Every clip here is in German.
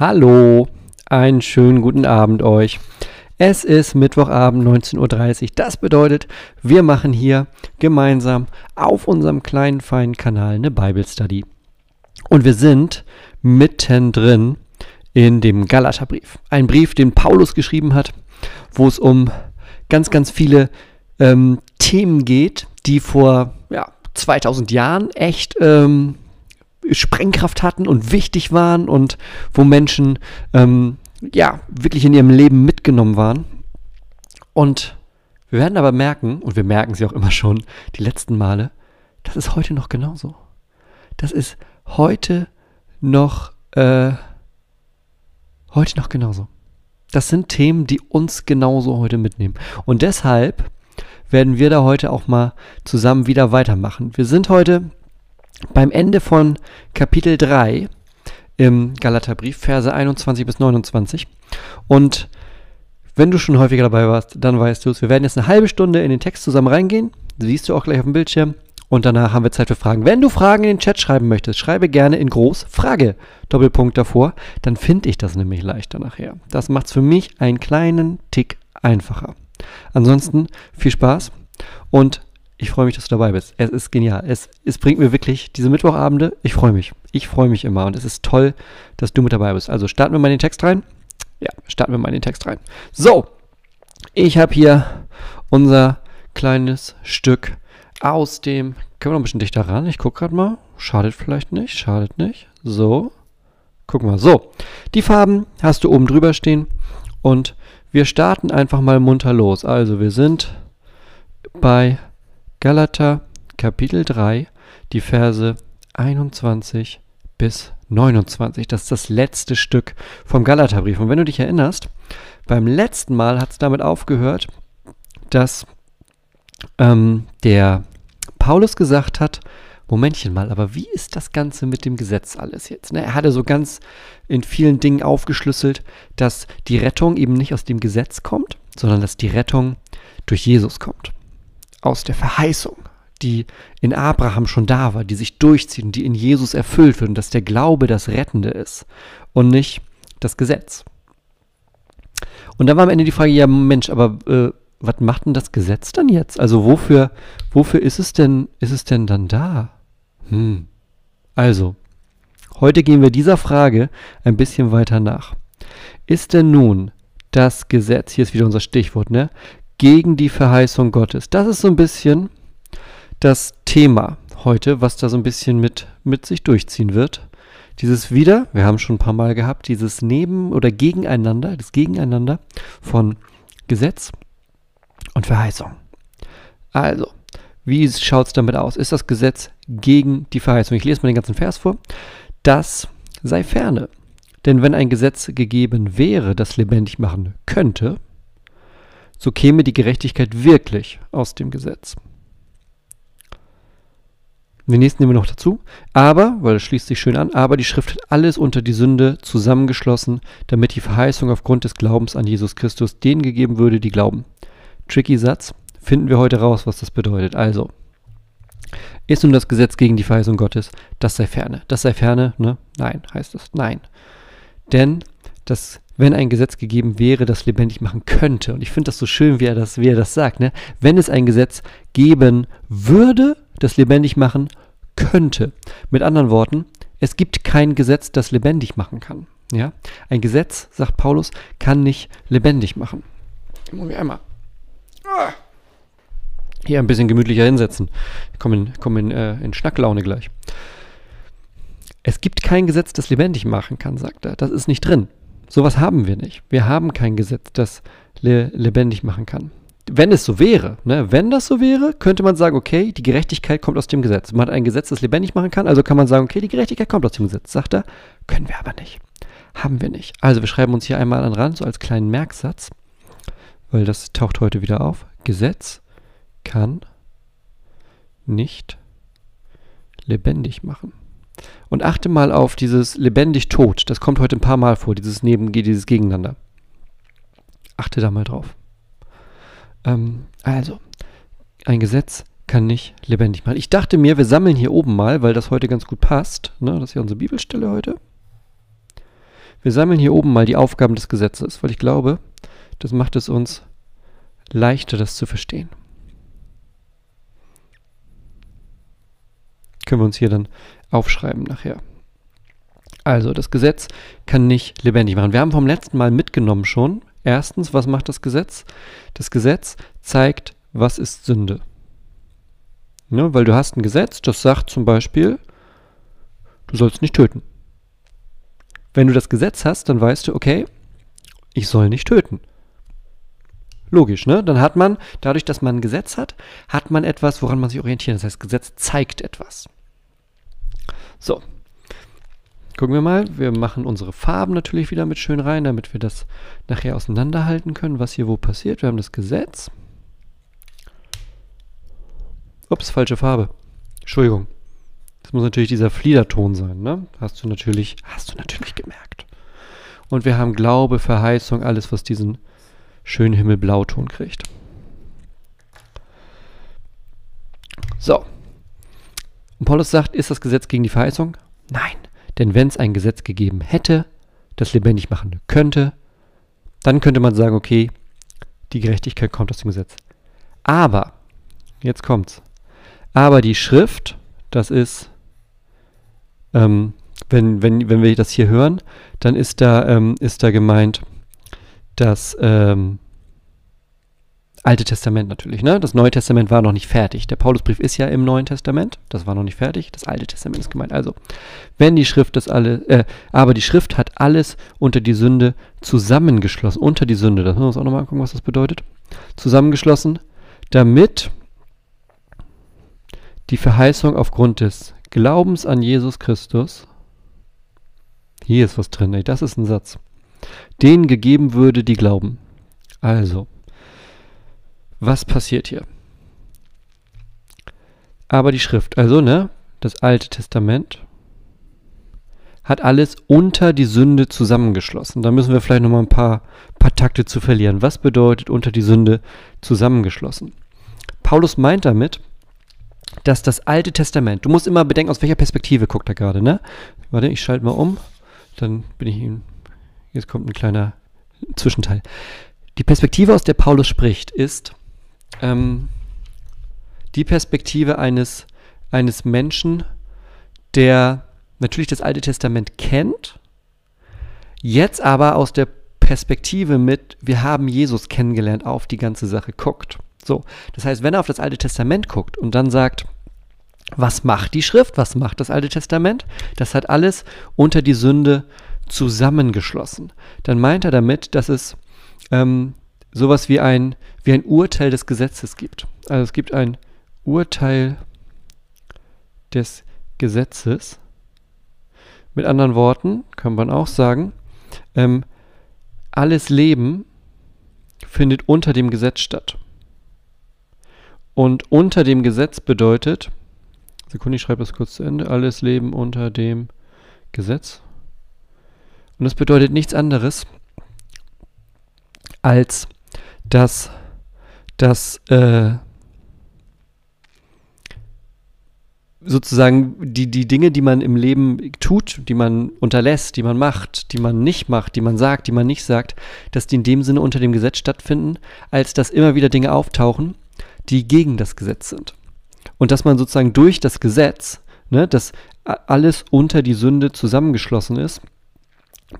Hallo, einen schönen guten Abend euch. Es ist Mittwochabend 19.30 Uhr. Das bedeutet, wir machen hier gemeinsam auf unserem kleinen feinen Kanal eine Bible Study. Und wir sind mittendrin in dem Galaterbrief. Ein Brief, den Paulus geschrieben hat, wo es um ganz, ganz viele ähm, Themen geht, die vor ja, 2000 Jahren echt ähm, Sprengkraft hatten und wichtig waren und wo Menschen ähm, ja wirklich in ihrem Leben mitgenommen waren. Und wir werden aber merken, und wir merken sie auch immer schon die letzten Male, das ist heute noch genauso. Das ist heute noch, äh, heute noch genauso. Das sind Themen, die uns genauso heute mitnehmen. Und deshalb werden wir da heute auch mal zusammen wieder weitermachen. Wir sind heute beim Ende von Kapitel 3 im Galaterbrief, Verse 21 bis 29. Und wenn du schon häufiger dabei warst, dann weißt du es. Wir werden jetzt eine halbe Stunde in den Text zusammen reingehen. Siehst du auch gleich auf dem Bildschirm. Und danach haben wir Zeit für Fragen. Wenn du Fragen in den Chat schreiben möchtest, schreibe gerne in groß Frage, Doppelpunkt davor. Dann finde ich das nämlich leichter nachher. Das macht es für mich einen kleinen Tick einfacher. Ansonsten viel Spaß und ich freue mich, dass du dabei bist. Es ist genial. Es, es bringt mir wirklich diese Mittwochabende. Ich freue mich. Ich freue mich immer. Und es ist toll, dass du mit dabei bist. Also starten wir mal den Text rein. Ja, starten wir mal den Text rein. So, ich habe hier unser kleines Stück aus dem. Können wir noch ein bisschen dichter ran? Ich gucke gerade mal. Schadet vielleicht nicht. Schadet nicht. So. Guck mal. So. Die Farben hast du oben drüber stehen. Und wir starten einfach mal munter los. Also, wir sind bei Galater Kapitel 3, die Verse 21 bis 29. Das ist das letzte Stück vom Galaterbrief. Und wenn du dich erinnerst, beim letzten Mal hat es damit aufgehört, dass ähm, der Paulus gesagt hat, Momentchen mal, aber wie ist das Ganze mit dem Gesetz alles jetzt? Ne? Er hatte so ganz in vielen Dingen aufgeschlüsselt, dass die Rettung eben nicht aus dem Gesetz kommt, sondern dass die Rettung durch Jesus kommt aus der Verheißung, die in Abraham schon da war, die sich durchzieht und die in Jesus erfüllt wird und dass der Glaube das Rettende ist und nicht das Gesetz. Und dann war am Ende die Frage, ja Mensch, aber äh, was macht denn das Gesetz dann jetzt? Also wofür, wofür ist es denn, ist es denn dann da? Hm. Also, heute gehen wir dieser Frage ein bisschen weiter nach. Ist denn nun das Gesetz, hier ist wieder unser Stichwort, ne? Gegen die Verheißung Gottes. Das ist so ein bisschen das Thema heute, was da so ein bisschen mit, mit sich durchziehen wird. Dieses wieder, wir haben schon ein paar Mal gehabt, dieses Neben- oder Gegeneinander, das Gegeneinander von Gesetz und Verheißung. Also, wie schaut es damit aus? Ist das Gesetz gegen die Verheißung? Ich lese mal den ganzen Vers vor. Das sei ferne. Denn wenn ein Gesetz gegeben wäre, das lebendig machen könnte, so käme die Gerechtigkeit wirklich aus dem Gesetz. Den nächsten nehmen wir noch dazu. Aber, weil es schließt sich schön an, aber die Schrift hat alles unter die Sünde zusammengeschlossen, damit die Verheißung aufgrund des Glaubens an Jesus Christus denen gegeben würde, die glauben. Tricky Satz. Finden wir heute raus, was das bedeutet. Also, ist nun das Gesetz gegen die Verheißung Gottes? Das sei ferne. Das sei ferne, ne? Nein, heißt es. Nein. Denn das wenn ein Gesetz gegeben wäre, das lebendig machen könnte. Und ich finde das so schön, wie er das, wie er das sagt. Ne? Wenn es ein Gesetz geben würde, das lebendig machen könnte. Mit anderen Worten, es gibt kein Gesetz, das lebendig machen kann. Ja? Ein Gesetz, sagt Paulus, kann nicht lebendig machen. Ich muss mich einmal hier ein bisschen gemütlicher hinsetzen. Ich komme in, komm in, äh, in Schnacklaune gleich. Es gibt kein Gesetz, das lebendig machen kann, sagt er. Das ist nicht drin. Sowas haben wir nicht. Wir haben kein Gesetz, das le lebendig machen kann. Wenn es so wäre, ne, wenn das so wäre, könnte man sagen, okay, die Gerechtigkeit kommt aus dem Gesetz. Man hat ein Gesetz, das lebendig machen kann, also kann man sagen, okay, die Gerechtigkeit kommt aus dem Gesetz. Sagt er, können wir aber nicht. Haben wir nicht. Also wir schreiben uns hier einmal an Rand, so als kleinen Merksatz, weil das taucht heute wieder auf. Gesetz kann nicht lebendig machen. Und achte mal auf dieses lebendig tot. Das kommt heute ein paar Mal vor, dieses Neben, dieses Gegeneinander. Achte da mal drauf. Ähm, also, ein Gesetz kann nicht lebendig machen. Ich dachte mir, wir sammeln hier oben mal, weil das heute ganz gut passt. Ne, das ist ja unsere Bibelstelle heute. Wir sammeln hier oben mal die Aufgaben des Gesetzes, weil ich glaube, das macht es uns leichter, das zu verstehen. Können wir uns hier dann aufschreiben nachher. Also, das Gesetz kann nicht lebendig machen. Wir haben vom letzten Mal mitgenommen schon. Erstens, was macht das Gesetz? Das Gesetz zeigt, was ist Sünde. Ne, weil du hast ein Gesetz, das sagt zum Beispiel, du sollst nicht töten. Wenn du das Gesetz hast, dann weißt du, okay, ich soll nicht töten. Logisch, ne? Dann hat man, dadurch, dass man ein Gesetz hat, hat man etwas, woran man sich orientiert. Das heißt, Gesetz zeigt etwas. So. Gucken wir mal. Wir machen unsere Farben natürlich wieder mit schön rein, damit wir das nachher auseinanderhalten können, was hier wo passiert. Wir haben das Gesetz. Ups, falsche Farbe. Entschuldigung. Das muss natürlich dieser Fliederton sein, ne? Hast du natürlich, hast du natürlich gemerkt. Und wir haben Glaube, Verheißung, alles, was diesen schönen Himmelblauton kriegt. So, und Paulus sagt, ist das Gesetz gegen die Verheißung? Nein, denn wenn es ein Gesetz gegeben hätte, das lebendig machen könnte, dann könnte man sagen, okay, die Gerechtigkeit kommt aus dem Gesetz. Aber, jetzt kommt's, aber die Schrift, das ist, ähm, wenn, wenn, wenn wir das hier hören, dann ist da, ähm, ist da gemeint, dass ähm, Alte Testament natürlich, ne? Das Neue Testament war noch nicht fertig. Der Paulusbrief ist ja im Neuen Testament, das war noch nicht fertig. Das Alte Testament ist gemeint. Also, wenn die Schrift das alle, äh, aber die Schrift hat alles unter die Sünde zusammengeschlossen. Unter die Sünde, das müssen wir uns auch nochmal angucken, was das bedeutet. Zusammengeschlossen, damit die Verheißung aufgrund des Glaubens an Jesus Christus, hier ist was drin, ey, das ist ein Satz, denen gegeben würde, die glauben. Also, was passiert hier? Aber die Schrift, also ne, das Alte Testament, hat alles unter die Sünde zusammengeschlossen. Da müssen wir vielleicht nochmal ein paar, paar Takte zu verlieren. Was bedeutet unter die Sünde zusammengeschlossen? Paulus meint damit, dass das Alte Testament, du musst immer bedenken, aus welcher Perspektive guckt er gerade, ne? Warte, ich schalte mal um, dann bin ich ihm, jetzt kommt ein kleiner Zwischenteil. Die Perspektive, aus der Paulus spricht, ist, ähm, die Perspektive eines, eines Menschen, der natürlich das Alte Testament kennt, jetzt aber aus der Perspektive mit, wir haben Jesus kennengelernt, auf die ganze Sache guckt. So, das heißt, wenn er auf das Alte Testament guckt und dann sagt, was macht die Schrift, was macht das Alte Testament, das hat alles unter die Sünde zusammengeschlossen. Dann meint er damit, dass es ähm, sowas wie ein, wie ein Urteil des Gesetzes gibt. Also es gibt ein Urteil des Gesetzes. Mit anderen Worten kann man auch sagen, ähm, alles Leben findet unter dem Gesetz statt. Und unter dem Gesetz bedeutet, Sekunde, ich schreibe das kurz zu Ende, alles Leben unter dem Gesetz. Und das bedeutet nichts anderes, als dass, dass äh, sozusagen die, die Dinge, die man im Leben tut, die man unterlässt, die man macht, die man nicht macht, die man sagt, die man nicht sagt, dass die in dem Sinne unter dem Gesetz stattfinden, als dass immer wieder Dinge auftauchen, die gegen das Gesetz sind. Und dass man sozusagen durch das Gesetz, ne, dass alles unter die Sünde zusammengeschlossen ist,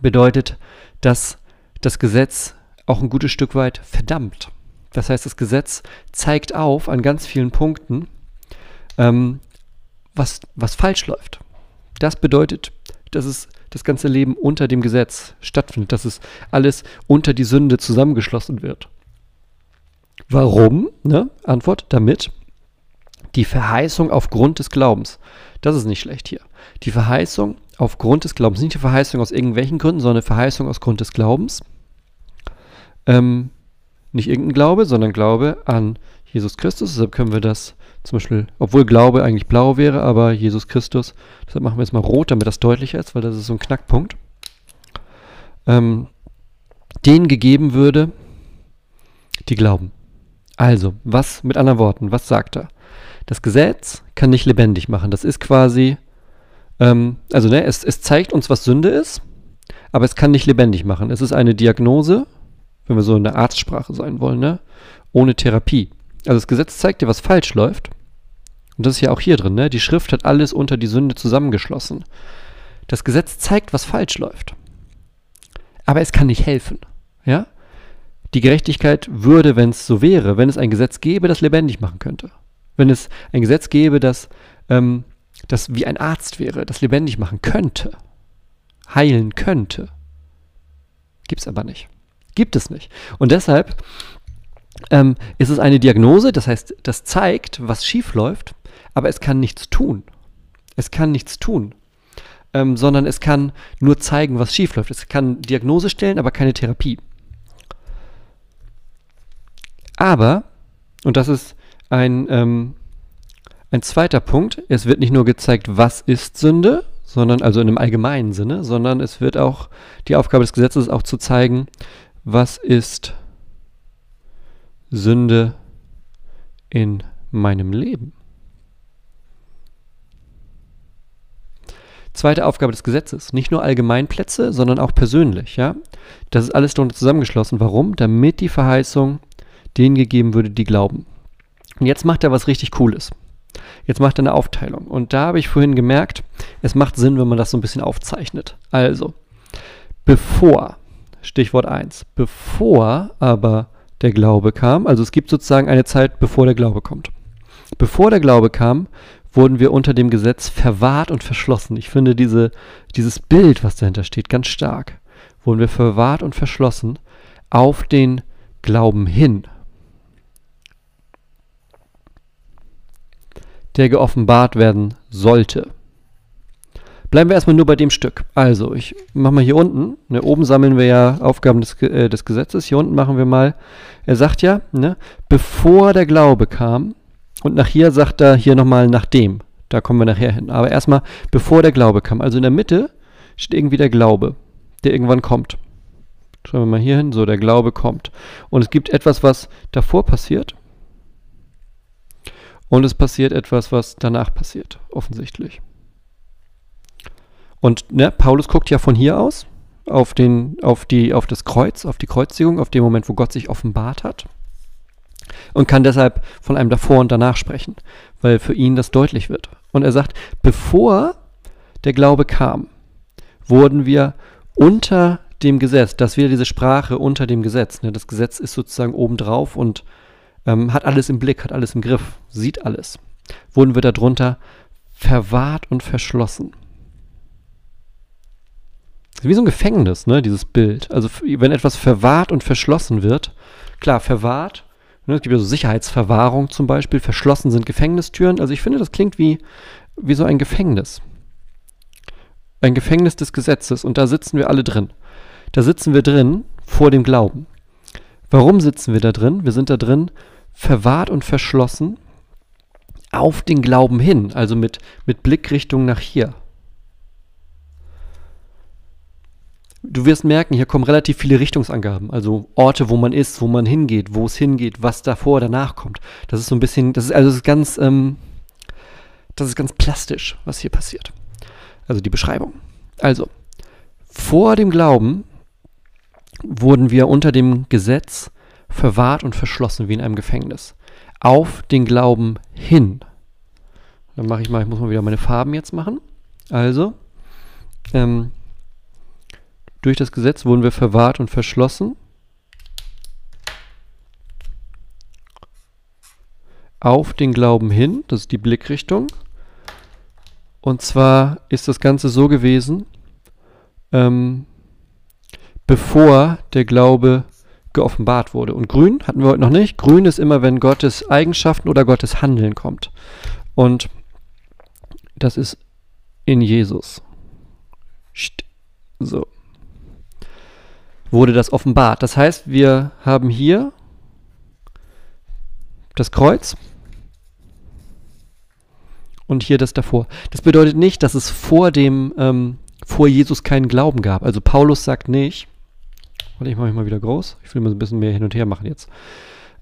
bedeutet, dass das Gesetz auch ein gutes Stück weit verdammt. Das heißt, das Gesetz zeigt auf an ganz vielen Punkten, ähm, was, was falsch läuft. Das bedeutet, dass es das ganze Leben unter dem Gesetz stattfindet, dass es alles unter die Sünde zusammengeschlossen wird. Warum? Ne? Antwort, damit die Verheißung aufgrund des Glaubens. Das ist nicht schlecht hier. Die Verheißung aufgrund des Glaubens, nicht die Verheißung aus irgendwelchen Gründen, sondern eine Verheißung aus Grund des Glaubens. Ähm, nicht irgendein Glaube, sondern Glaube an Jesus Christus. Deshalb können wir das zum Beispiel, obwohl Glaube eigentlich blau wäre, aber Jesus Christus, deshalb machen wir jetzt mal rot, damit das deutlicher ist, weil das ist so ein Knackpunkt. Ähm, denen gegeben würde, die glauben. Also, was mit anderen Worten, was sagt er? Das Gesetz kann nicht lebendig machen. Das ist quasi, ähm, also ne, es, es zeigt uns, was Sünde ist, aber es kann nicht lebendig machen. Es ist eine Diagnose, wenn wir so in der Arztsprache sein wollen, ne? ohne Therapie. Also das Gesetz zeigt dir, was falsch läuft. Und das ist ja auch hier drin, ne? Die Schrift hat alles unter die Sünde zusammengeschlossen. Das Gesetz zeigt, was falsch läuft. Aber es kann nicht helfen. Ja? Die Gerechtigkeit würde, wenn es so wäre, wenn es ein Gesetz gäbe, das lebendig machen könnte wenn es ein Gesetz gäbe, das, ähm, das wie ein Arzt wäre, das lebendig machen könnte, heilen könnte. Gibt es aber nicht. Gibt es nicht. Und deshalb ähm, ist es eine Diagnose, das heißt, das zeigt, was schief läuft, aber es kann nichts tun. Es kann nichts tun. Ähm, sondern es kann nur zeigen, was schief läuft. Es kann Diagnose stellen, aber keine Therapie. Aber, und das ist ein, ähm, ein zweiter Punkt, es wird nicht nur gezeigt, was ist Sünde, sondern also in einem allgemeinen Sinne, sondern es wird auch die Aufgabe des Gesetzes auch zu zeigen, was ist Sünde in meinem Leben. Zweite Aufgabe des Gesetzes, nicht nur Allgemeinplätze, sondern auch persönlich, ja. Das ist alles darunter zusammengeschlossen. Warum? Damit die Verheißung denen gegeben würde, die glauben. Und jetzt macht er was richtig Cooles. Jetzt macht er eine Aufteilung. Und da habe ich vorhin gemerkt, es macht Sinn, wenn man das so ein bisschen aufzeichnet. Also, bevor, Stichwort 1, bevor aber der Glaube kam, also es gibt sozusagen eine Zeit, bevor der Glaube kommt. Bevor der Glaube kam, wurden wir unter dem Gesetz verwahrt und verschlossen. Ich finde diese, dieses Bild, was dahinter steht, ganz stark. Wurden wir verwahrt und verschlossen auf den Glauben hin. der geoffenbart werden sollte. Bleiben wir erstmal nur bei dem Stück. Also, ich mache mal hier unten. Ne, oben sammeln wir ja Aufgaben des, äh, des Gesetzes. Hier unten machen wir mal. Er sagt ja, ne, bevor der Glaube kam. Und nach hier sagt er hier nochmal nachdem. Da kommen wir nachher hin. Aber erstmal, bevor der Glaube kam. Also in der Mitte steht irgendwie der Glaube, der irgendwann kommt. Schauen wir mal hier hin. So, der Glaube kommt. Und es gibt etwas, was davor passiert. Und es passiert etwas, was danach passiert, offensichtlich. Und ne, Paulus guckt ja von hier aus auf, den, auf, die, auf das Kreuz, auf die Kreuzigung, auf den Moment, wo Gott sich offenbart hat. Und kann deshalb von einem davor und danach sprechen, weil für ihn das deutlich wird. Und er sagt, bevor der Glaube kam, wurden wir unter dem Gesetz, das wieder diese Sprache unter dem Gesetz. Ne? Das Gesetz ist sozusagen obendrauf und ähm, hat alles im Blick, hat alles im Griff, sieht alles. Wurden wir darunter verwahrt und verschlossen. Wie so ein Gefängnis, ne, dieses Bild. Also wenn etwas verwahrt und verschlossen wird, klar, verwahrt, ne, es gibt ja so Sicherheitsverwahrung zum Beispiel, verschlossen sind Gefängnistüren. Also ich finde, das klingt wie, wie so ein Gefängnis. Ein Gefängnis des Gesetzes und da sitzen wir alle drin. Da sitzen wir drin vor dem Glauben. Warum sitzen wir da drin? Wir sind da drin, verwahrt und verschlossen auf den Glauben hin, also mit, mit Blickrichtung nach hier. Du wirst merken, hier kommen relativ viele Richtungsangaben, also Orte, wo man ist, wo man hingeht, wo es hingeht, was davor, danach kommt. Das ist so ein bisschen, das ist also das ist ganz, ähm, das ist ganz plastisch, was hier passiert. Also die Beschreibung. Also, vor dem Glauben wurden wir unter dem Gesetz verwahrt und verschlossen wie in einem Gefängnis. Auf den Glauben hin. Dann mache ich mal, ich muss mal wieder meine Farben jetzt machen. Also, ähm, durch das Gesetz wurden wir verwahrt und verschlossen. Auf den Glauben hin, das ist die Blickrichtung. Und zwar ist das Ganze so gewesen, ähm, bevor der Glaube geoffenbart wurde. Und grün hatten wir heute noch nicht. Grün ist immer, wenn Gottes Eigenschaften oder Gottes Handeln kommt. Und das ist in Jesus. So. Wurde das offenbart. Das heißt, wir haben hier das Kreuz und hier das davor. Das bedeutet nicht, dass es vor dem, ähm, vor Jesus keinen Glauben gab. Also Paulus sagt nicht, warte, ich mache mich mal wieder groß, ich will mal ein bisschen mehr hin und her machen jetzt.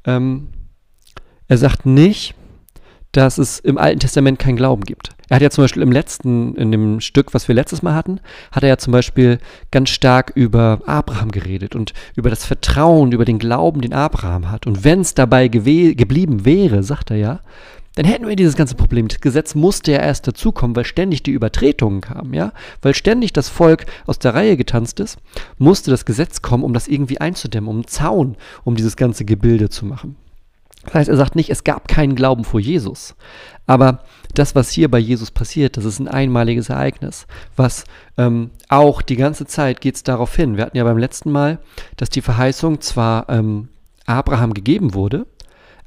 Ähm, er sagt nicht, dass es im Alten Testament keinen Glauben gibt. Er hat ja zum Beispiel im letzten, in dem Stück, was wir letztes Mal hatten, hat er ja zum Beispiel ganz stark über Abraham geredet und über das Vertrauen, über den Glauben, den Abraham hat. Und wenn es dabei geblieben wäre, sagt er ja, dann hätten wir dieses ganze Problem. Das Gesetz musste ja erst dazukommen, weil ständig die Übertretungen kamen, ja? Weil ständig das Volk aus der Reihe getanzt ist, musste das Gesetz kommen, um das irgendwie einzudämmen, um einen Zaun, um dieses ganze Gebilde zu machen. Das heißt, er sagt nicht, es gab keinen Glauben vor Jesus. Aber das, was hier bei Jesus passiert, das ist ein einmaliges Ereignis, was ähm, auch die ganze Zeit geht es darauf hin. Wir hatten ja beim letzten Mal, dass die Verheißung zwar ähm, Abraham gegeben wurde,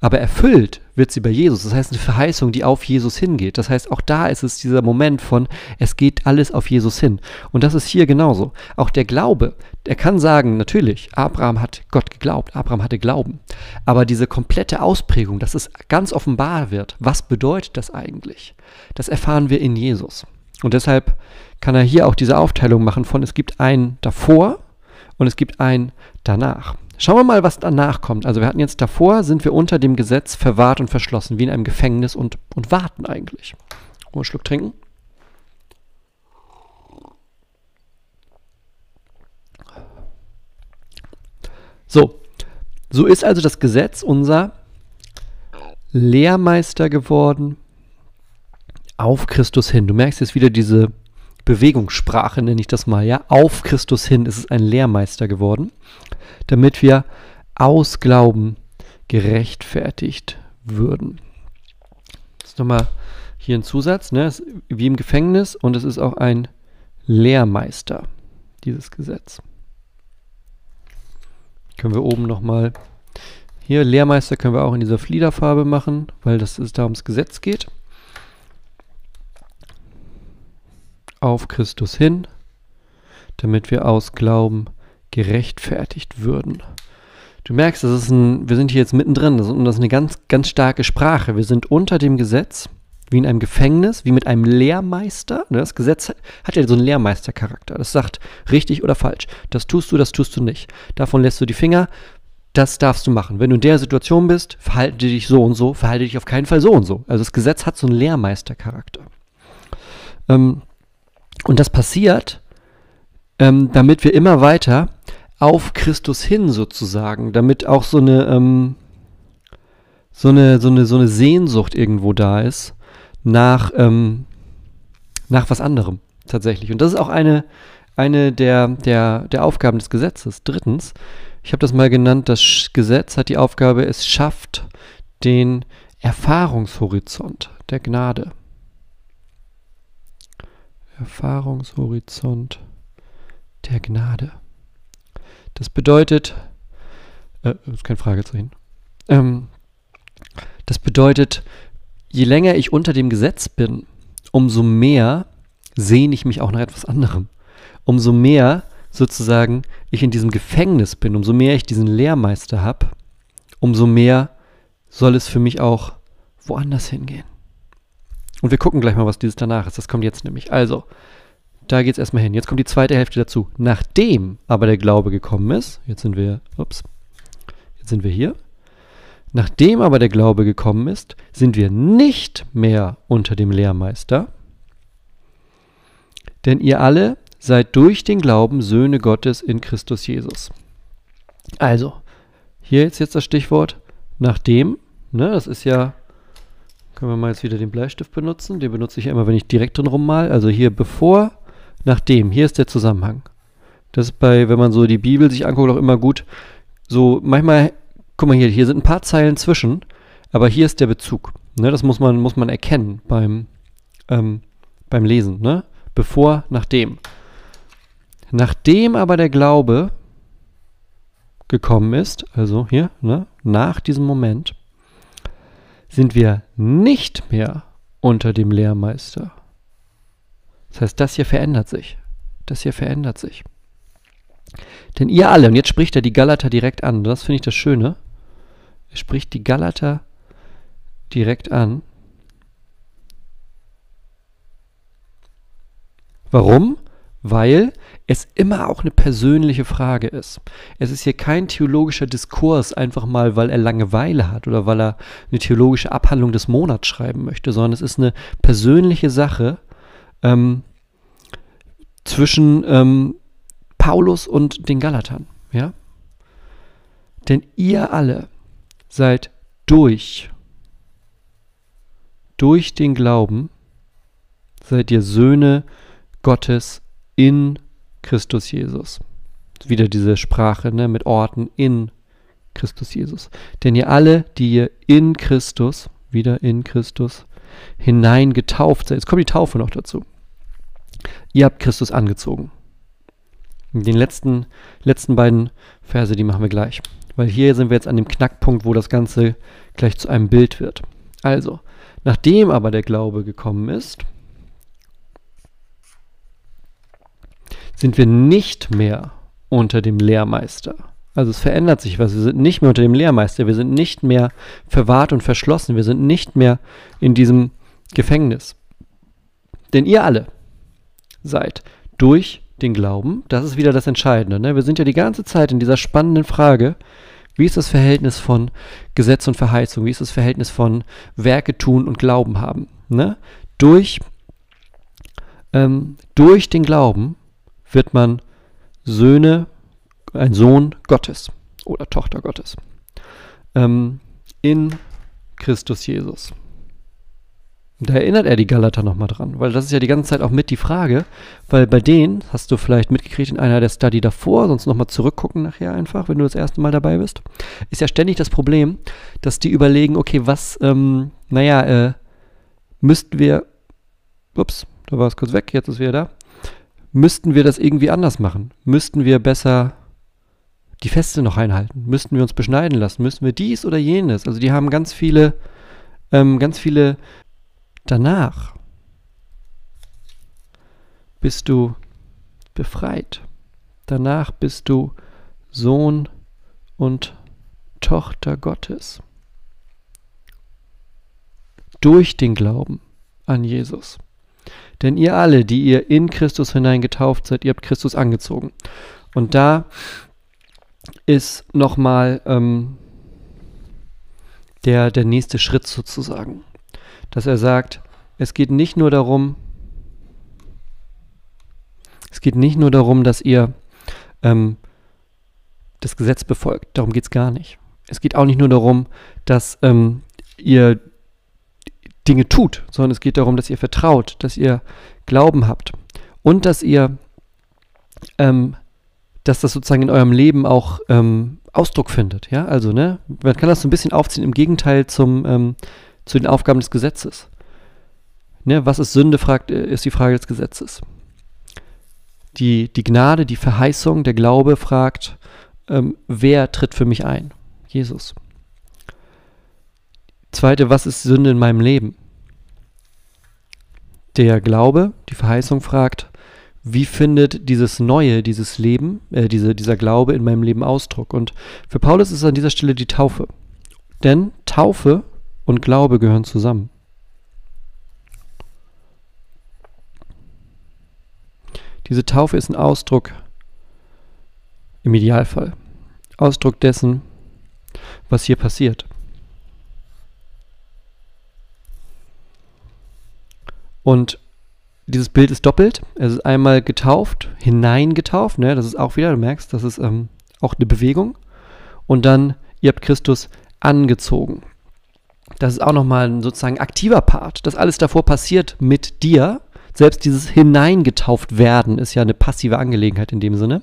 aber erfüllt wird sie bei Jesus. Das heißt, eine Verheißung, die auf Jesus hingeht. Das heißt, auch da ist es dieser Moment von, es geht alles auf Jesus hin. Und das ist hier genauso. Auch der Glaube, er kann sagen, natürlich, Abraham hat Gott geglaubt, Abraham hatte Glauben. Aber diese komplette Ausprägung, dass es ganz offenbar wird, was bedeutet das eigentlich? Das erfahren wir in Jesus. Und deshalb kann er hier auch diese Aufteilung machen von, es gibt ein davor und es gibt ein danach. Schauen wir mal, was danach kommt. Also wir hatten jetzt davor, sind wir unter dem Gesetz verwahrt und verschlossen, wie in einem Gefängnis und, und warten eigentlich. Oh, einen Schluck trinken. So, so ist also das Gesetz unser Lehrmeister geworden auf Christus hin. Du merkst jetzt wieder diese Bewegungssprache, nenne ich das mal, ja. Auf Christus hin ist es ein Lehrmeister geworden damit wir aus Glauben gerechtfertigt würden. Das ist nochmal hier ein Zusatz, ne? Wie im Gefängnis und es ist auch ein Lehrmeister, dieses Gesetz. Können wir oben nochmal, hier Lehrmeister können wir auch in dieser Fliederfarbe machen, weil das ist da ums Gesetz geht. Auf Christus hin, damit wir aus Glauben gerechtfertigt würden. Du merkst, das ist ein, wir sind hier jetzt mittendrin das, ist eine ganz, ganz starke Sprache. Wir sind unter dem Gesetz, wie in einem Gefängnis, wie mit einem Lehrmeister. Ne, das Gesetz hat ja so einen Lehrmeistercharakter. Das sagt richtig oder falsch. Das tust du, das tust du nicht. Davon lässt du die Finger. Das darfst du machen. Wenn du in der Situation bist, verhalte dich so und so, verhalte dich auf keinen Fall so und so. Also das Gesetz hat so einen Lehrmeistercharakter. Ähm, und das passiert, ähm, damit wir immer weiter auf Christus hin sozusagen, damit auch so eine, ähm, so eine, so eine, so eine Sehnsucht irgendwo da ist nach, ähm, nach was anderem tatsächlich. Und das ist auch eine, eine der, der, der Aufgaben des Gesetzes. Drittens, ich habe das mal genannt, das Gesetz hat die Aufgabe, es schafft den Erfahrungshorizont der Gnade. Erfahrungshorizont der Gnade. Das bedeutet, äh, ist kein Fragezeichen. Ähm, das bedeutet, je länger ich unter dem Gesetz bin, umso mehr sehne ich mich auch nach etwas anderem. Umso mehr sozusagen ich in diesem Gefängnis bin, umso mehr ich diesen Lehrmeister habe, umso mehr soll es für mich auch woanders hingehen. Und wir gucken gleich mal, was dieses danach ist. Das kommt jetzt nämlich. Also, da geht es erstmal hin. Jetzt kommt die zweite Hälfte dazu. Nachdem aber der Glaube gekommen ist, jetzt sind wir, ups, jetzt sind wir hier. Nachdem aber der Glaube gekommen ist, sind wir nicht mehr unter dem Lehrmeister, denn ihr alle seid durch den Glauben Söhne Gottes in Christus Jesus. Also, hier ist jetzt das Stichwort nachdem, ne, das ist ja, können wir mal jetzt wieder den Bleistift benutzen, den benutze ich ja immer, wenn ich direkt drin rummal, also hier bevor, nachdem, hier ist der Zusammenhang. Das ist bei, wenn man so die Bibel sich anguckt, auch immer gut, so manchmal, guck mal hier, hier sind ein paar Zeilen zwischen, aber hier ist der Bezug. Ne, das muss man, muss man erkennen beim, ähm, beim Lesen, ne? Bevor, nachdem. Nachdem aber der Glaube gekommen ist, also hier, ne, nach diesem Moment, sind wir nicht mehr unter dem Lehrmeister. Das heißt, das hier verändert sich. Das hier verändert sich. Denn ihr alle, und jetzt spricht er die Galater direkt an, das finde ich das Schöne, er spricht die Galater direkt an. Warum? Weil es immer auch eine persönliche Frage ist. Es ist hier kein theologischer Diskurs, einfach mal, weil er Langeweile hat oder weil er eine theologische Abhandlung des Monats schreiben möchte, sondern es ist eine persönliche Sache ähm, zwischen ähm, Paulus und den Galatern. Ja? Denn ihr alle seid durch, durch den Glauben, seid ihr Söhne Gottes in Christus Jesus. Wieder diese Sprache ne, mit Orten in Christus Jesus. Denn ihr alle, die ihr in Christus, wieder in Christus, hinein getauft seid. Jetzt kommt die Taufe noch dazu. Ihr habt Christus angezogen. Den letzten, letzten beiden Verse, die machen wir gleich. Weil hier sind wir jetzt an dem Knackpunkt, wo das Ganze gleich zu einem Bild wird. Also, nachdem aber der Glaube gekommen ist, sind wir nicht mehr unter dem Lehrmeister. Also es verändert sich was. Wir sind nicht mehr unter dem Lehrmeister. Wir sind nicht mehr verwahrt und verschlossen. Wir sind nicht mehr in diesem Gefängnis. Denn ihr alle seid durch den Glauben, das ist wieder das Entscheidende. Ne? Wir sind ja die ganze Zeit in dieser spannenden Frage, wie ist das Verhältnis von Gesetz und Verheißung? Wie ist das Verhältnis von Werke tun und Glauben haben? Ne? Durch, ähm, durch den Glauben wird man Söhne, ein Sohn Gottes oder Tochter Gottes ähm, in Christus Jesus. Da erinnert er die Galater nochmal dran, weil das ist ja die ganze Zeit auch mit die Frage, weil bei denen, hast du vielleicht mitgekriegt in einer der Study davor, sonst nochmal zurückgucken nachher einfach, wenn du das erste Mal dabei bist, ist ja ständig das Problem, dass die überlegen, okay, was, ähm, naja, äh, müssten wir, ups, da war es kurz weg, jetzt ist wieder da, müssten wir das irgendwie anders machen? Müssten wir besser die Feste noch einhalten? Müssten wir uns beschneiden lassen? Müssten wir dies oder jenes? Also die haben ganz viele, ähm, ganz viele danach. Bist du befreit. Danach bist du Sohn und Tochter Gottes. Durch den Glauben an Jesus. Denn ihr alle, die ihr in Christus hinein getauft seid, ihr habt Christus angezogen. Und da ist nochmal ähm, der, der nächste Schritt sozusagen. Dass er sagt, es geht nicht nur darum, es geht nicht nur darum, dass ihr ähm, das Gesetz befolgt. Darum geht es gar nicht. Es geht auch nicht nur darum, dass ähm, ihr Dinge tut, sondern es geht darum, dass ihr vertraut, dass ihr Glauben habt und dass ihr, ähm, dass das sozusagen in eurem Leben auch ähm, Ausdruck findet. Ja, also ne, man kann das so ein bisschen aufziehen im Gegenteil zum ähm, zu den Aufgaben des Gesetzes. Ne, was ist Sünde, fragt, äh, ist die Frage des Gesetzes. Die, die Gnade, die Verheißung, der Glaube fragt, ähm, wer tritt für mich ein? Jesus. Zweite, was ist Sünde in meinem Leben? Der Glaube, die Verheißung fragt, wie findet dieses Neue, dieses Leben, äh, diese, dieser Glaube in meinem Leben Ausdruck? Und für Paulus ist an dieser Stelle die Taufe. Denn Taufe und Glaube gehören zusammen. Diese Taufe ist ein Ausdruck, im Idealfall, Ausdruck dessen, was hier passiert. Und dieses Bild ist doppelt. Es ist einmal getauft, hineingetauft, ne? das ist auch wieder, du merkst, das ist ähm, auch eine Bewegung. Und dann, ihr habt Christus angezogen. Das ist auch nochmal ein sozusagen aktiver Part. Das alles davor passiert mit dir. Selbst dieses hineingetauft werden ist ja eine passive Angelegenheit in dem Sinne.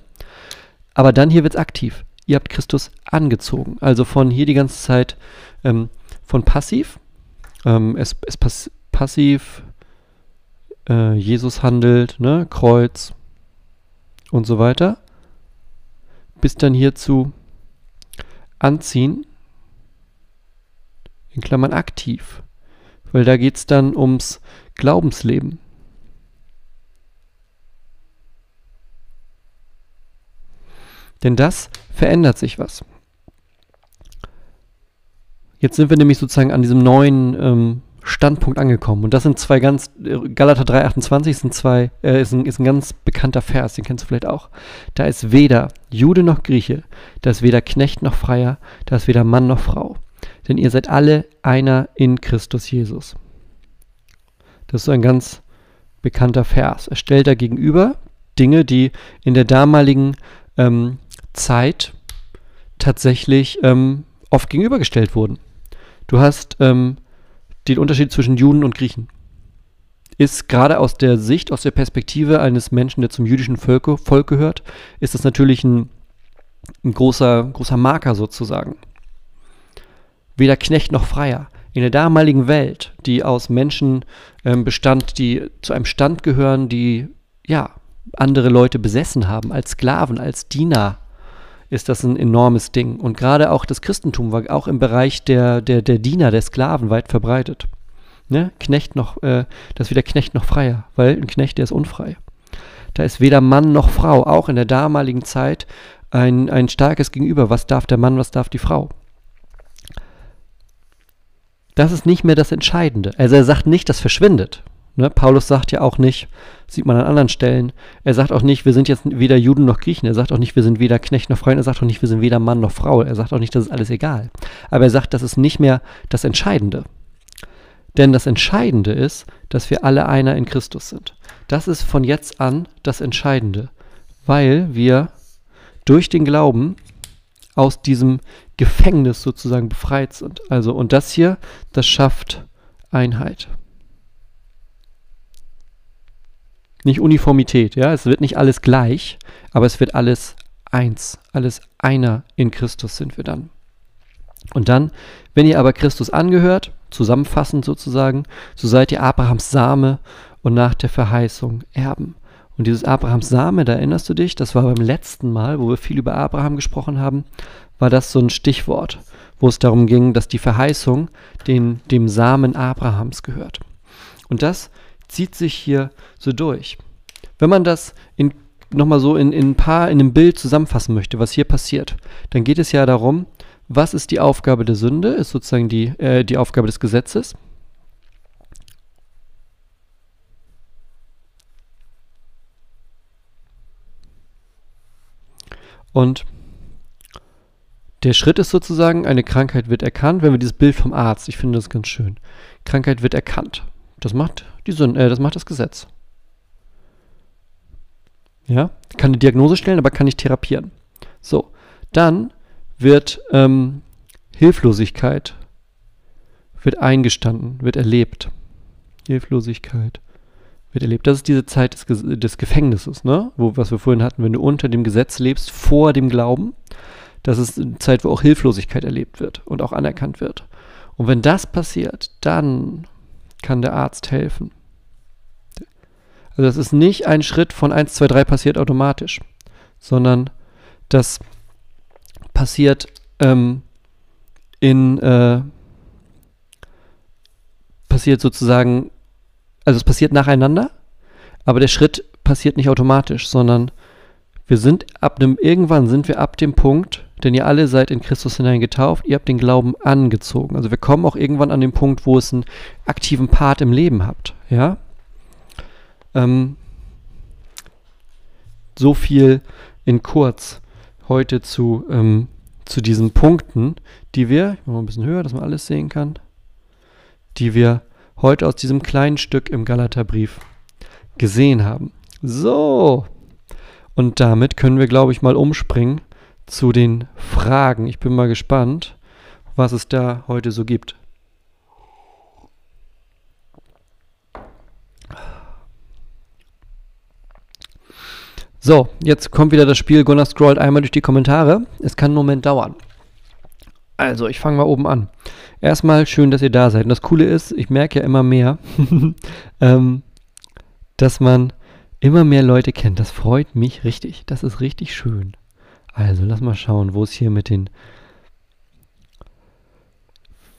Aber dann hier wird es aktiv. Ihr habt Christus angezogen. Also von hier die ganze Zeit ähm, von passiv. Ähm, es, es pass passiv, äh, Jesus handelt, ne, Kreuz und so weiter. Bis dann hierzu anziehen, in Klammern aktiv, weil da geht es dann ums Glaubensleben. Denn das verändert sich was. Jetzt sind wir nämlich sozusagen an diesem neuen ähm, Standpunkt angekommen. Und das sind zwei ganz, Galater 3,28 sind zwei, äh, ist, ein, ist ein ganz bekannter Vers, den kennst du vielleicht auch. Da ist weder Jude noch Grieche, da ist weder Knecht noch Freier, da ist weder Mann noch Frau. Denn ihr seid alle einer in Christus Jesus. Das ist ein ganz bekannter Vers. Er stellt da gegenüber Dinge, die in der damaligen ähm, Zeit tatsächlich ähm, oft gegenübergestellt wurden. Du hast ähm, den Unterschied zwischen Juden und Griechen ist gerade aus der Sicht, aus der Perspektive eines Menschen, der zum jüdischen Volke, Volk gehört, ist das natürlich ein, ein großer, großer Marker sozusagen. Weder Knecht noch Freier. In der damaligen Welt, die aus Menschen ähm, bestand, die zu einem Stand gehören, die ja andere Leute besessen haben, als Sklaven, als Diener, ist das ein enormes Ding. Und gerade auch das Christentum war auch im Bereich der, der, der Diener, der Sklaven weit verbreitet. Ne? Knecht noch, äh, das ist weder Knecht noch Freier, weil ein Knecht, der ist unfrei. Da ist weder Mann noch Frau, auch in der damaligen Zeit ein, ein starkes Gegenüber. Was darf der Mann, was darf die Frau? Das ist nicht mehr das Entscheidende. Also er sagt nicht, das verschwindet. Ne? Paulus sagt ja auch nicht, sieht man an anderen Stellen, er sagt auch nicht, wir sind jetzt weder Juden noch Griechen, er sagt auch nicht, wir sind weder Knecht noch Freund, er sagt auch nicht, wir sind weder Mann noch Frau, er sagt auch nicht, das ist alles egal. Aber er sagt, das ist nicht mehr das Entscheidende. Denn das Entscheidende ist, dass wir alle einer in Christus sind. Das ist von jetzt an das Entscheidende, weil wir durch den Glauben aus diesem Gefängnis sozusagen befreit sind. Also, und das hier, das schafft Einheit. Nicht Uniformität, ja, es wird nicht alles gleich, aber es wird alles eins, alles einer in Christus sind wir dann. Und dann, wenn ihr aber Christus angehört, zusammenfassend sozusagen, so seid ihr Abrahams Same und nach der Verheißung Erben. Und dieses Abrahams Same, da erinnerst du dich, das war beim letzten Mal, wo wir viel über Abraham gesprochen haben, war das so ein Stichwort, wo es darum ging, dass die Verheißung den, dem Samen Abrahams gehört. Und das zieht sich hier so durch. Wenn man das in, nochmal so in, in ein paar, in einem Bild zusammenfassen möchte, was hier passiert, dann geht es ja darum, was ist die Aufgabe der Sünde, ist sozusagen die, äh, die Aufgabe des Gesetzes. Und der Schritt ist sozusagen, eine Krankheit wird erkannt, wenn wir dieses Bild vom Arzt, ich finde das ganz schön. Krankheit wird erkannt. Das macht die Sünde, äh, das macht das Gesetz. Ja, kann eine Diagnose stellen, aber kann nicht therapieren. So, dann wird ähm, Hilflosigkeit wird eingestanden, wird erlebt. Hilflosigkeit wird erlebt. Das ist diese Zeit des, des Gefängnisses, ne? Wo, was wir vorhin hatten, wenn du unter dem Gesetz lebst, vor dem Glauben. Das ist eine Zeit, wo auch Hilflosigkeit erlebt wird und auch anerkannt wird. Und wenn das passiert, dann kann der Arzt helfen. Also das ist nicht ein Schritt von 1, 2, 3 passiert automatisch, sondern das passiert ähm, in äh, passiert sozusagen, also es passiert nacheinander, aber der Schritt passiert nicht automatisch, sondern wir sind ab dem, irgendwann sind wir ab dem Punkt, denn ihr alle seid in Christus hinein getauft, ihr habt den Glauben angezogen. Also wir kommen auch irgendwann an den Punkt, wo es einen aktiven Part im Leben habt, ja. Ähm, so viel in kurz heute zu, ähm, zu diesen Punkten, die wir, ich mache mal ein bisschen höher, dass man alles sehen kann, die wir heute aus diesem kleinen Stück im Galaterbrief gesehen haben. So, und damit können wir, glaube ich, mal umspringen zu den Fragen. Ich bin mal gespannt, was es da heute so gibt. So, jetzt kommt wieder das Spiel. Gunnar scrollt einmal durch die Kommentare. Es kann einen Moment dauern. Also, ich fange mal oben an. Erstmal schön, dass ihr da seid. Und das Coole ist, ich merke ja immer mehr, ähm, dass man immer mehr Leute kennt. Das freut mich richtig. Das ist richtig schön. Also, lass mal schauen, wo es hier mit den.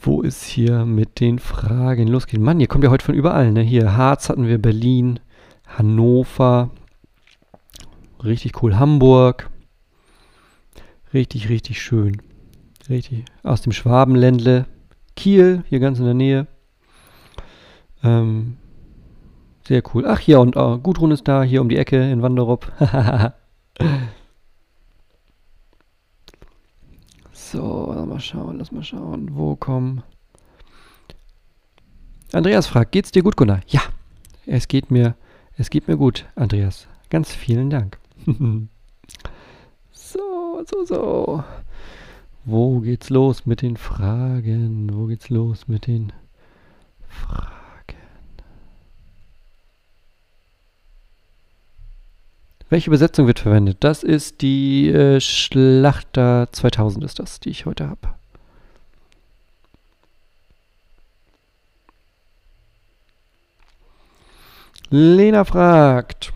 Wo ist hier mit den Fragen losgeht? Mann, ihr kommt ja heute von überall, ne? Hier Harz hatten wir, Berlin, Hannover, Richtig cool. Hamburg. Richtig, richtig schön. Richtig. Aus dem Schwabenländle. Kiel, hier ganz in der Nähe. Ähm, sehr cool. Ach, hier und oh, Gudrun ist da, hier um die Ecke in Wanderup. so, lass mal schauen, lass mal schauen. Wo kommen. Andreas fragt, geht's dir gut, Gunnar? Ja, es geht mir, es geht mir gut, Andreas. Ganz vielen Dank. so, so, so. Wo geht's los mit den Fragen? Wo geht's los mit den Fragen? Welche Übersetzung wird verwendet? Das ist die äh, Schlachter 2000 ist das, die ich heute habe. Lena fragt,